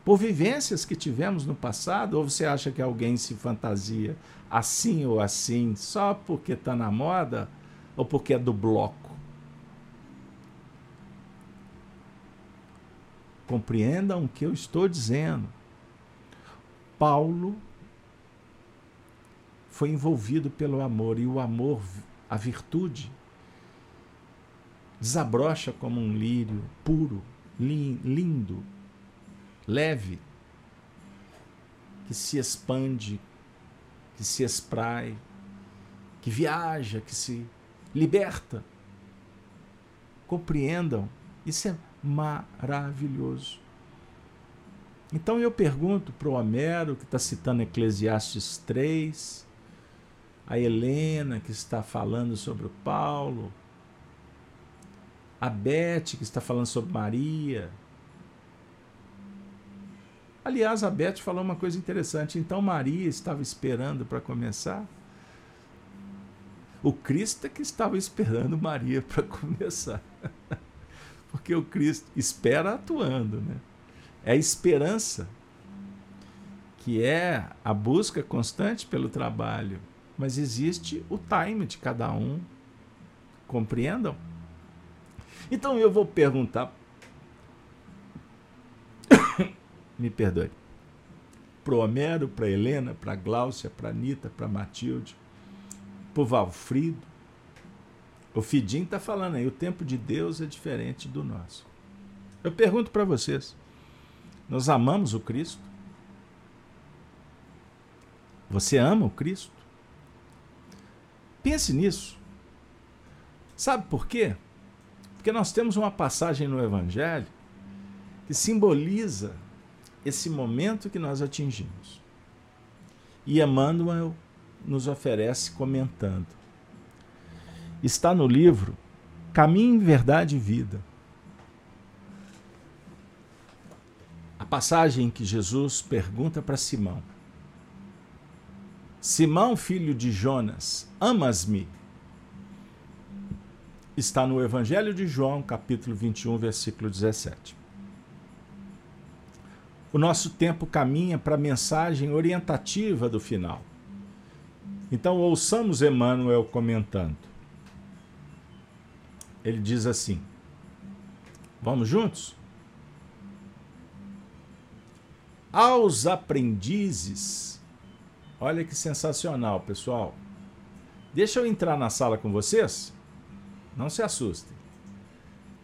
por vivências que tivemos no passado, ou você acha que alguém se fantasia assim ou assim só porque está na moda ou porque é do bloco? Compreendam o que eu estou dizendo. Paulo foi envolvido pelo amor e o amor, a virtude, desabrocha como um lírio puro, lindo, leve, que se expande, que se esprai, que viaja, que se liberta. Compreendam, isso é maravilhoso. Então eu pergunto para o Homero, que está citando Eclesiastes 3, a Helena, que está falando sobre o Paulo, a Beth, que está falando sobre Maria. Aliás, a Beth falou uma coisa interessante. Então, Maria estava esperando para começar? O Cristo é que estava esperando Maria para começar. Porque o Cristo espera atuando, né? É a esperança, que é a busca constante pelo trabalho. Mas existe o time de cada um. Compreendam? Então eu vou perguntar. Me perdoe. Para o Homero, para Helena, para Gláucia, para Anitta, para Matilde, para o Valfrido. O Fidim está falando aí, o tempo de Deus é diferente do nosso. Eu pergunto para vocês: nós amamos o Cristo? Você ama o Cristo? Pense nisso. Sabe por quê? Porque nós temos uma passagem no Evangelho que simboliza esse momento que nós atingimos. E Emmanuel nos oferece comentando. Está no livro Caminho, Verdade e Vida. A passagem em que Jesus pergunta para Simão: Simão, filho de Jonas, amas-me? Está no Evangelho de João, capítulo 21, versículo 17. O nosso tempo caminha para a mensagem orientativa do final. Então, ouçamos Emmanuel comentando. Ele diz assim: Vamos juntos? Aos aprendizes Olha que sensacional, pessoal. Deixa eu entrar na sala com vocês? Não se assustem.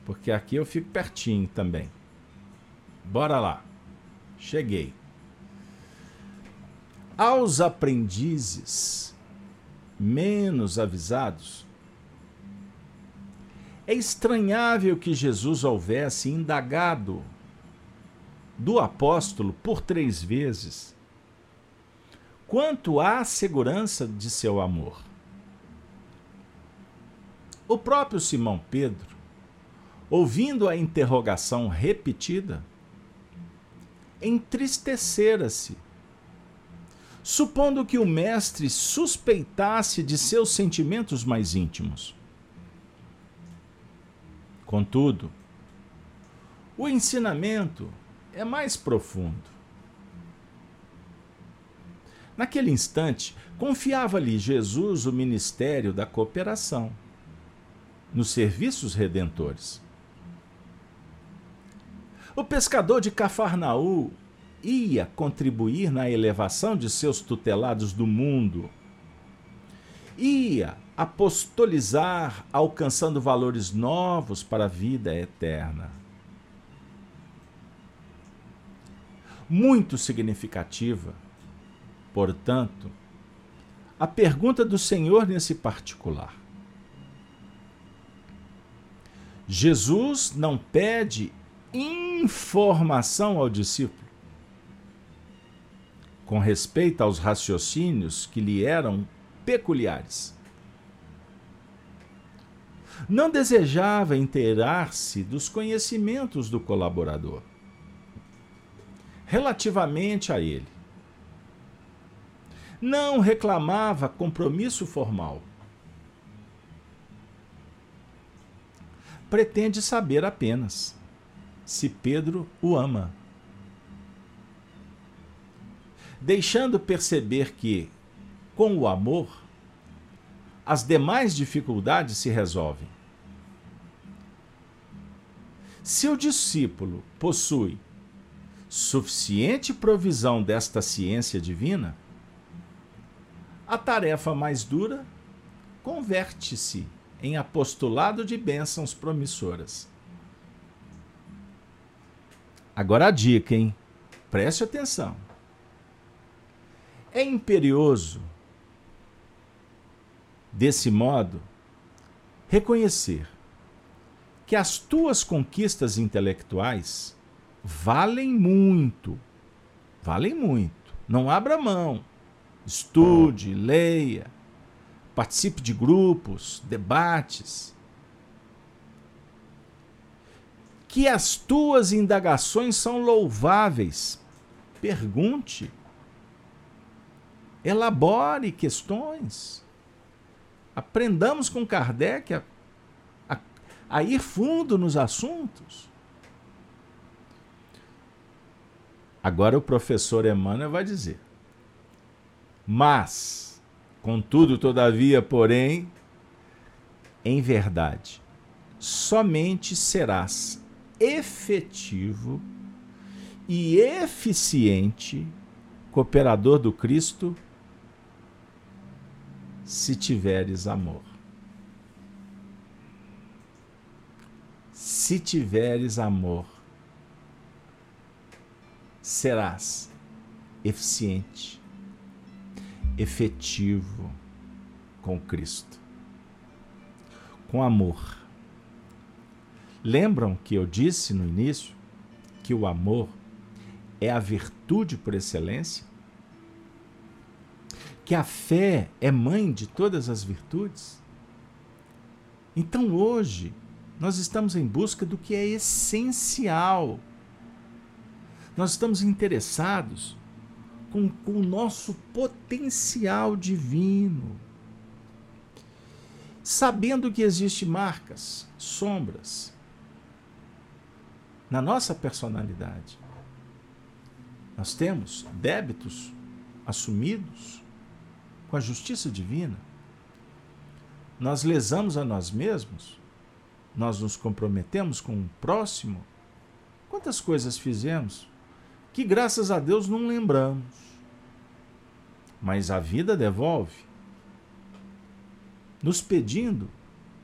Porque aqui eu fico pertinho também. Bora lá. Cheguei. Aos aprendizes menos avisados, é estranhável que Jesus houvesse indagado do apóstolo por três vezes quanto à segurança de seu amor. O próprio Simão Pedro, ouvindo a interrogação repetida, entristecera-se, supondo que o mestre suspeitasse de seus sentimentos mais íntimos. Contudo, o ensinamento é mais profundo. Naquele instante, confiava-lhe Jesus o ministério da cooperação, nos serviços redentores. O pescador de Cafarnaú ia contribuir na elevação de seus tutelados do mundo. Ia apostolizar, alcançando valores novos para a vida eterna. Muito significativa portanto, a pergunta do Senhor nesse particular. Jesus não pede informação ao discípulo com respeito aos raciocínios que lhe eram peculiares. Não desejava inteirar-se dos conhecimentos do colaborador relativamente a ele não reclamava compromisso formal. Pretende saber apenas se Pedro o ama. Deixando perceber que, com o amor, as demais dificuldades se resolvem. Se o discípulo possui suficiente provisão desta ciência divina, a tarefa mais dura converte-se em apostolado de bênçãos promissoras. Agora a dica, hein? Preste atenção. É imperioso, desse modo, reconhecer que as tuas conquistas intelectuais valem muito. Valem muito. Não abra mão. Estude, leia, participe de grupos, debates. Que as tuas indagações são louváveis. Pergunte. Elabore questões. Aprendamos com Kardec a, a, a ir fundo nos assuntos. Agora o professor Emmanuel vai dizer: mas, contudo, todavia, porém, em verdade, somente serás efetivo e eficiente cooperador do Cristo se tiveres amor. Se tiveres amor, serás eficiente efetivo com Cristo. Com amor. Lembram que eu disse no início que o amor é a virtude por excelência? Que a fé é mãe de todas as virtudes? Então hoje, nós estamos em busca do que é essencial. Nós estamos interessados com, com o nosso potencial divino. Sabendo que existem marcas, sombras na nossa personalidade. Nós temos débitos assumidos com a justiça divina. Nós lesamos a nós mesmos nós nos comprometemos com o próximo? Quantas coisas fizemos que, graças a Deus, não lembramos? Mas a vida devolve, nos pedindo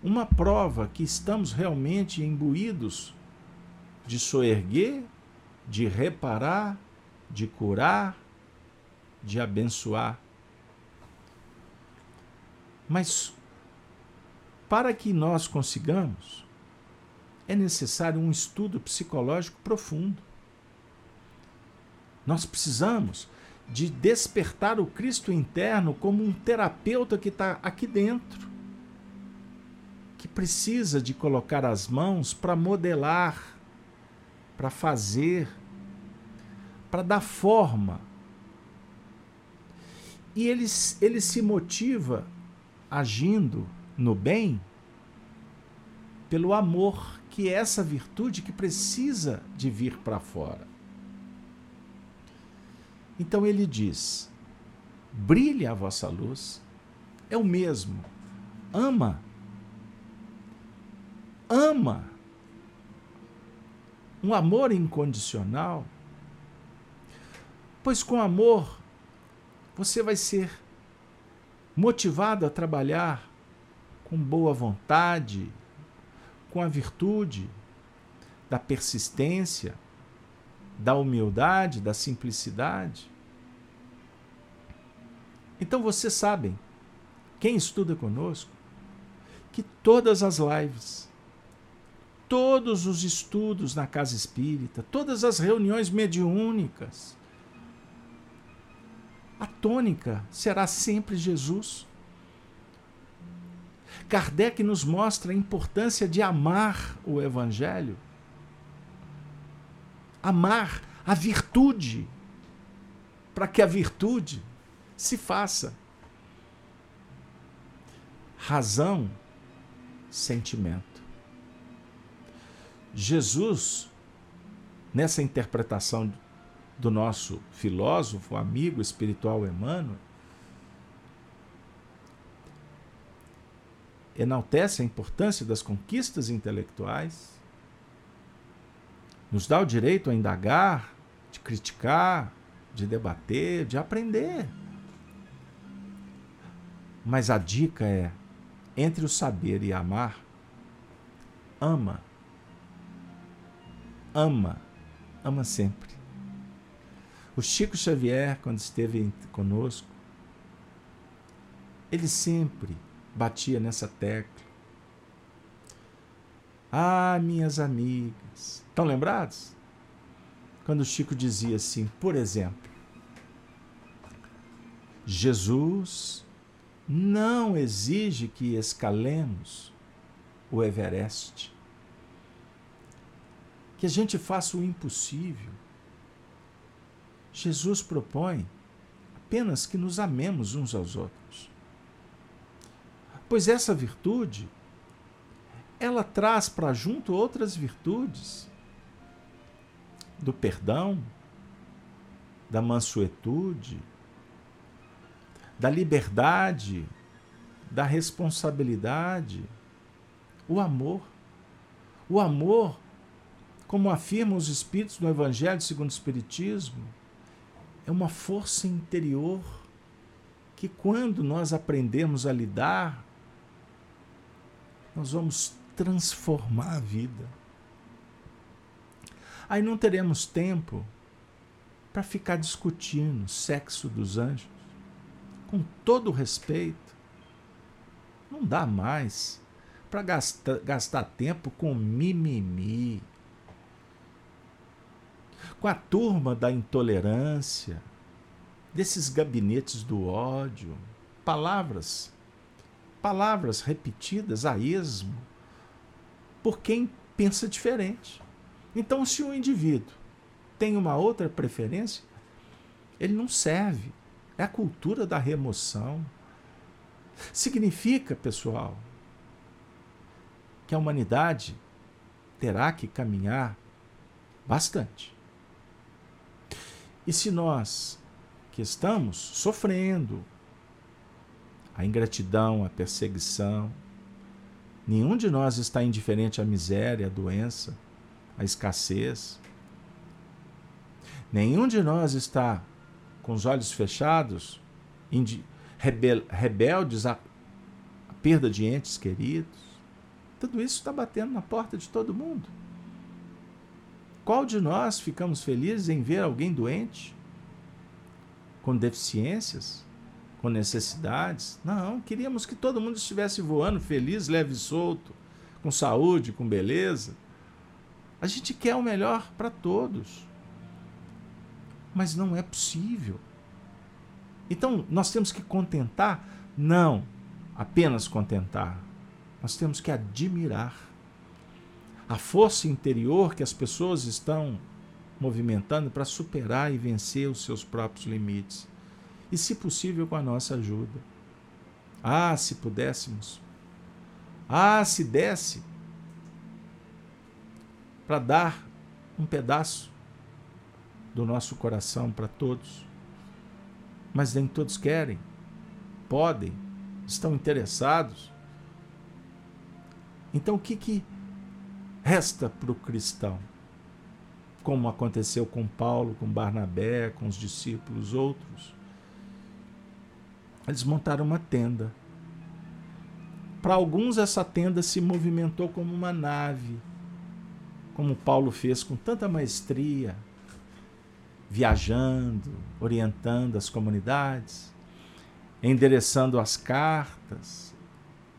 uma prova que estamos realmente imbuídos de soerguer, de reparar, de curar, de abençoar. Mas para que nós consigamos, é necessário um estudo psicológico profundo. Nós precisamos de despertar o Cristo interno como um terapeuta que está aqui dentro, que precisa de colocar as mãos para modelar, para fazer, para dar forma. E ele, ele se motiva agindo no bem pelo amor, que é essa virtude que precisa de vir para fora. Então ele diz: brilhe a vossa luz, é o mesmo, ama, ama, um amor incondicional, pois com amor você vai ser motivado a trabalhar com boa vontade, com a virtude da persistência, da humildade, da simplicidade. Então vocês sabem, quem estuda conosco, que todas as lives, todos os estudos na casa espírita, todas as reuniões mediúnicas, a tônica será sempre Jesus. Kardec nos mostra a importância de amar o Evangelho, amar a virtude, para que a virtude se faça. Razão, sentimento. Jesus, nessa interpretação do nosso filósofo, amigo espiritual Emmanuel, enaltece a importância das conquistas intelectuais, nos dá o direito a indagar, de criticar, de debater, de aprender. Mas a dica é: entre o saber e amar, ama. Ama. Ama sempre. O Chico Xavier, quando esteve conosco, ele sempre batia nessa tecla. Ah, minhas amigas. Estão lembrados? Quando Chico dizia assim, por exemplo, Jesus não exige que escalemos o Everest, que a gente faça o impossível. Jesus propõe apenas que nos amemos uns aos outros. Pois essa virtude, ela traz para junto outras virtudes do perdão, da mansuetude, da liberdade, da responsabilidade, o amor. O amor, como afirmam os espíritos no Evangelho segundo o Espiritismo, é uma força interior que, quando nós aprendemos a lidar nós vamos transformar a vida. Aí não teremos tempo para ficar discutindo sexo dos anjos. Com todo o respeito, não dá mais para gastar, gastar tempo com mimimi. com a turma da intolerância, desses gabinetes do ódio, palavras, palavras repetidas a esmo por quem pensa diferente. Então, se o indivíduo tem uma outra preferência, ele não serve. É a cultura da remoção. Significa, pessoal, que a humanidade terá que caminhar bastante. E se nós que estamos sofrendo a ingratidão, a perseguição, nenhum de nós está indiferente à miséria, à doença, à escassez. Nenhum de nós está com os olhos fechados, rebel rebeldes à perda de entes queridos. Tudo isso está batendo na porta de todo mundo. Qual de nós ficamos felizes em ver alguém doente? Com deficiências? Com necessidades? Não, queríamos que todo mundo estivesse voando feliz, leve e solto, com saúde, com beleza. A gente quer o melhor para todos. Mas não é possível. Então, nós temos que contentar? Não apenas contentar nós temos que admirar a força interior que as pessoas estão movimentando para superar e vencer os seus próprios limites. E, se possível, com a nossa ajuda. Ah, se pudéssemos. Ah, se desse para dar um pedaço do nosso coração para todos. Mas nem todos querem, podem, estão interessados. Então, o que, que resta para o cristão? Como aconteceu com Paulo, com Barnabé, com os discípulos outros. Eles montaram uma tenda. Para alguns, essa tenda se movimentou como uma nave, como Paulo fez com tanta maestria, viajando, orientando as comunidades, endereçando as cartas,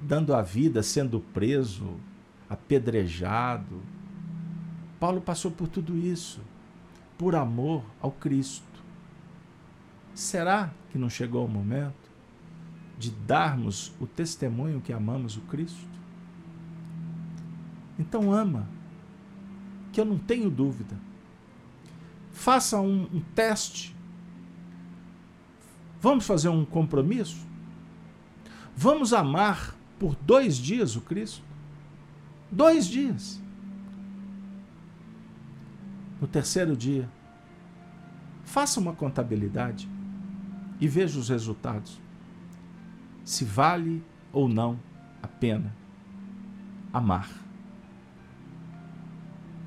dando a vida, sendo preso, apedrejado. Paulo passou por tudo isso, por amor ao Cristo. Será que não chegou o momento de darmos o testemunho que amamos o Cristo? Então ama, que eu não tenho dúvida. Faça um, um teste. Vamos fazer um compromisso? Vamos amar por dois dias o Cristo. Dois dias. No terceiro dia, faça uma contabilidade e veja os resultados. Se vale ou não a pena amar.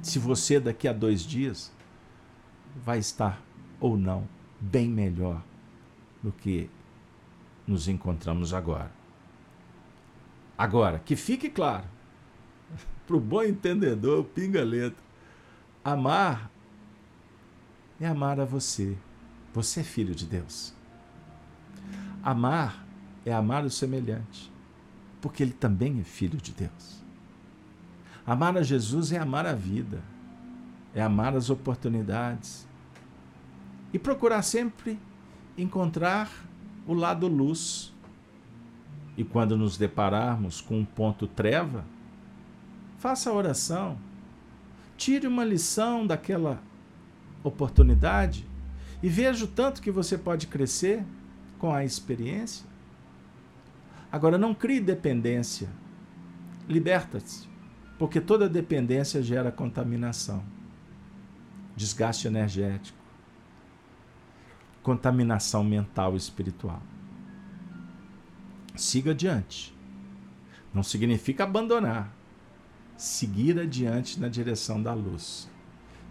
Se você daqui a dois dias vai estar ou não bem melhor do que nos encontramos agora. Agora, que fique claro, para o bom entendedor, pinga letra, amar é amar a você. Você é filho de Deus. Amar é amar o semelhante, porque ele também é filho de Deus. Amar a Jesus é amar a vida, é amar as oportunidades e procurar sempre encontrar o lado luz e quando nos depararmos com um ponto treva, faça a oração. Tire uma lição daquela oportunidade e veja o tanto que você pode crescer com a experiência. Agora, não crie dependência. Liberta-se, porque toda dependência gera contaminação, desgaste energético, contaminação mental e espiritual siga adiante. Não significa abandonar. Seguir adiante na direção da luz.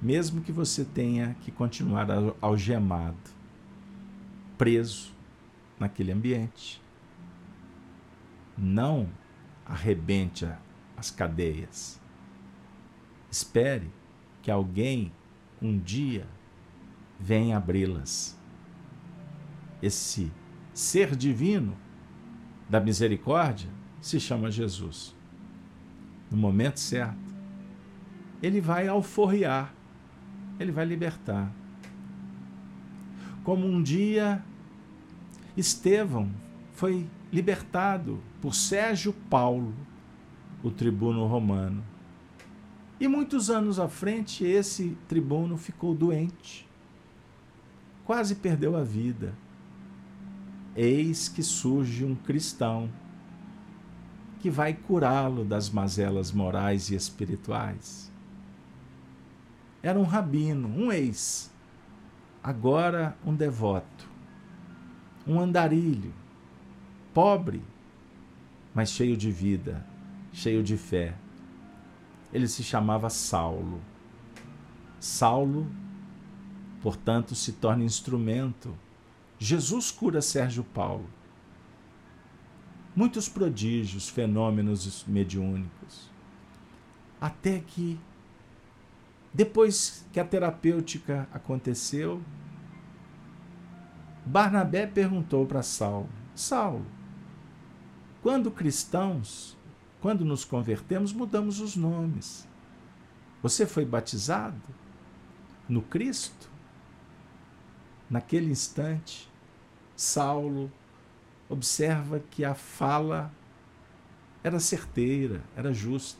Mesmo que você tenha que continuar algemado, preso naquele ambiente. Não arrebente as cadeias. Espere que alguém um dia venha abri-las. Esse ser divino da misericórdia se chama Jesus. No momento certo, ele vai alforriar Ele vai libertar. Como um dia Estevão foi libertado por Sérgio Paulo, o tribuno romano. E muitos anos à frente, esse tribuno ficou doente. Quase perdeu a vida. Eis que surge um cristão que vai curá-lo das mazelas morais e espirituais. Era um rabino, um ex, agora um devoto, um andarilho, pobre, mas cheio de vida, cheio de fé. Ele se chamava Saulo. Saulo, portanto, se torna instrumento. Jesus cura Sérgio Paulo. Muitos prodígios, fenômenos mediúnicos. Até que, depois que a terapêutica aconteceu, Barnabé perguntou para Saulo: Saulo, quando cristãos, quando nos convertemos, mudamos os nomes. Você foi batizado no Cristo? Naquele instante, Saulo observa que a fala era certeira, era justa.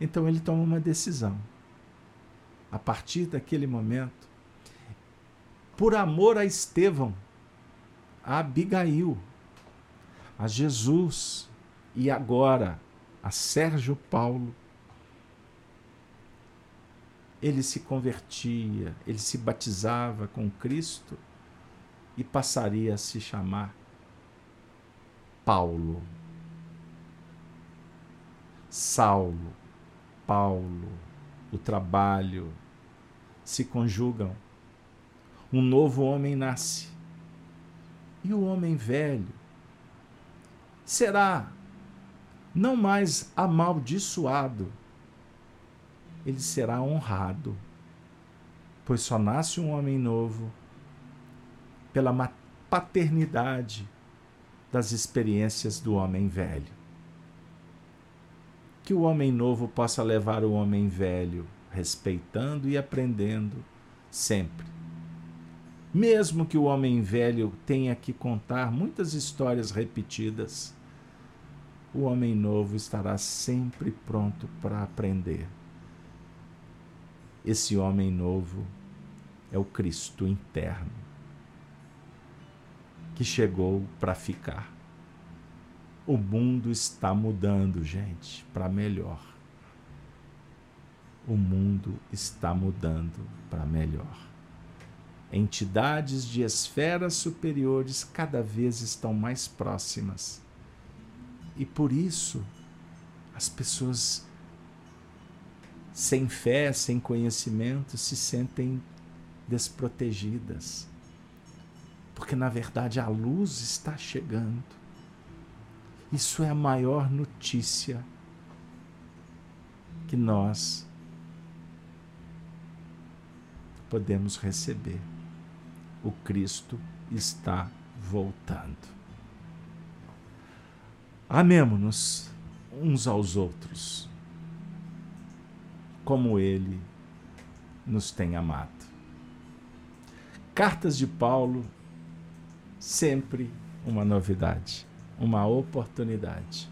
Então ele toma uma decisão. A partir daquele momento, por amor a Estevão, a Abigail, a Jesus e agora a Sérgio Paulo, ele se convertia, ele se batizava com Cristo e passaria a se chamar Paulo. Saulo, Paulo, o trabalho se conjugam. Um novo homem nasce. E o homem velho será não mais amaldiçoado, ele será honrado, pois só nasce um homem novo pela paternidade das experiências do homem velho. Que o homem novo possa levar o homem velho, respeitando e aprendendo sempre. Mesmo que o homem velho tenha que contar muitas histórias repetidas, o homem novo estará sempre pronto para aprender. Esse homem novo é o Cristo interno, que chegou para ficar. O mundo está mudando, gente, para melhor. O mundo está mudando para melhor. Entidades de esferas superiores cada vez estão mais próximas e por isso as pessoas sem fé, sem conhecimento, se sentem desprotegidas. Porque na verdade a luz está chegando. Isso é a maior notícia que nós podemos receber. O Cristo está voltando. Amemo-nos uns aos outros, como Ele nos tem amado. Cartas de Paulo, sempre uma novidade, uma oportunidade.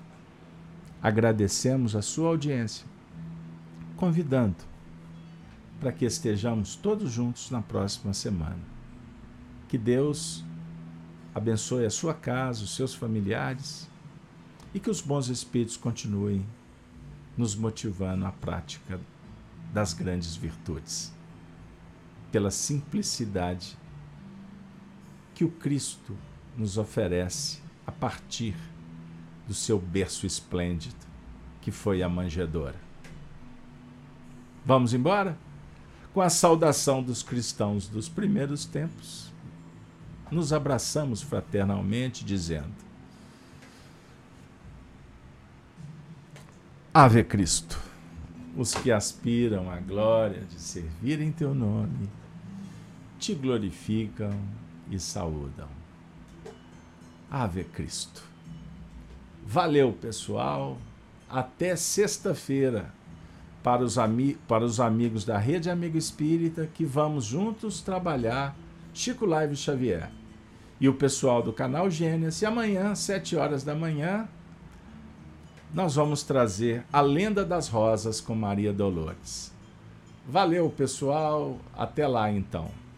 Agradecemos a sua audiência, convidando para que estejamos todos juntos na próxima semana. Que Deus abençoe a sua casa, os seus familiares e que os bons espíritos continuem nos motivando à prática das grandes virtudes, pela simplicidade que o Cristo nos oferece a partir do seu berço esplêndido, que foi a manjedoura. Vamos embora? Com a saudação dos cristãos dos primeiros tempos, nos abraçamos fraternalmente, dizendo: Ave Cristo. Os que aspiram à glória de servir em teu nome, te glorificam e saúdam. Ave Cristo. Valeu, pessoal. Até sexta-feira para os, para os amigos da Rede Amigo Espírita que vamos juntos trabalhar Chico Live Xavier. E o pessoal do canal Gênesis, e amanhã, às 7 horas da manhã, nós vamos trazer a Lenda das Rosas com Maria Dolores. Valeu, pessoal. Até lá, então.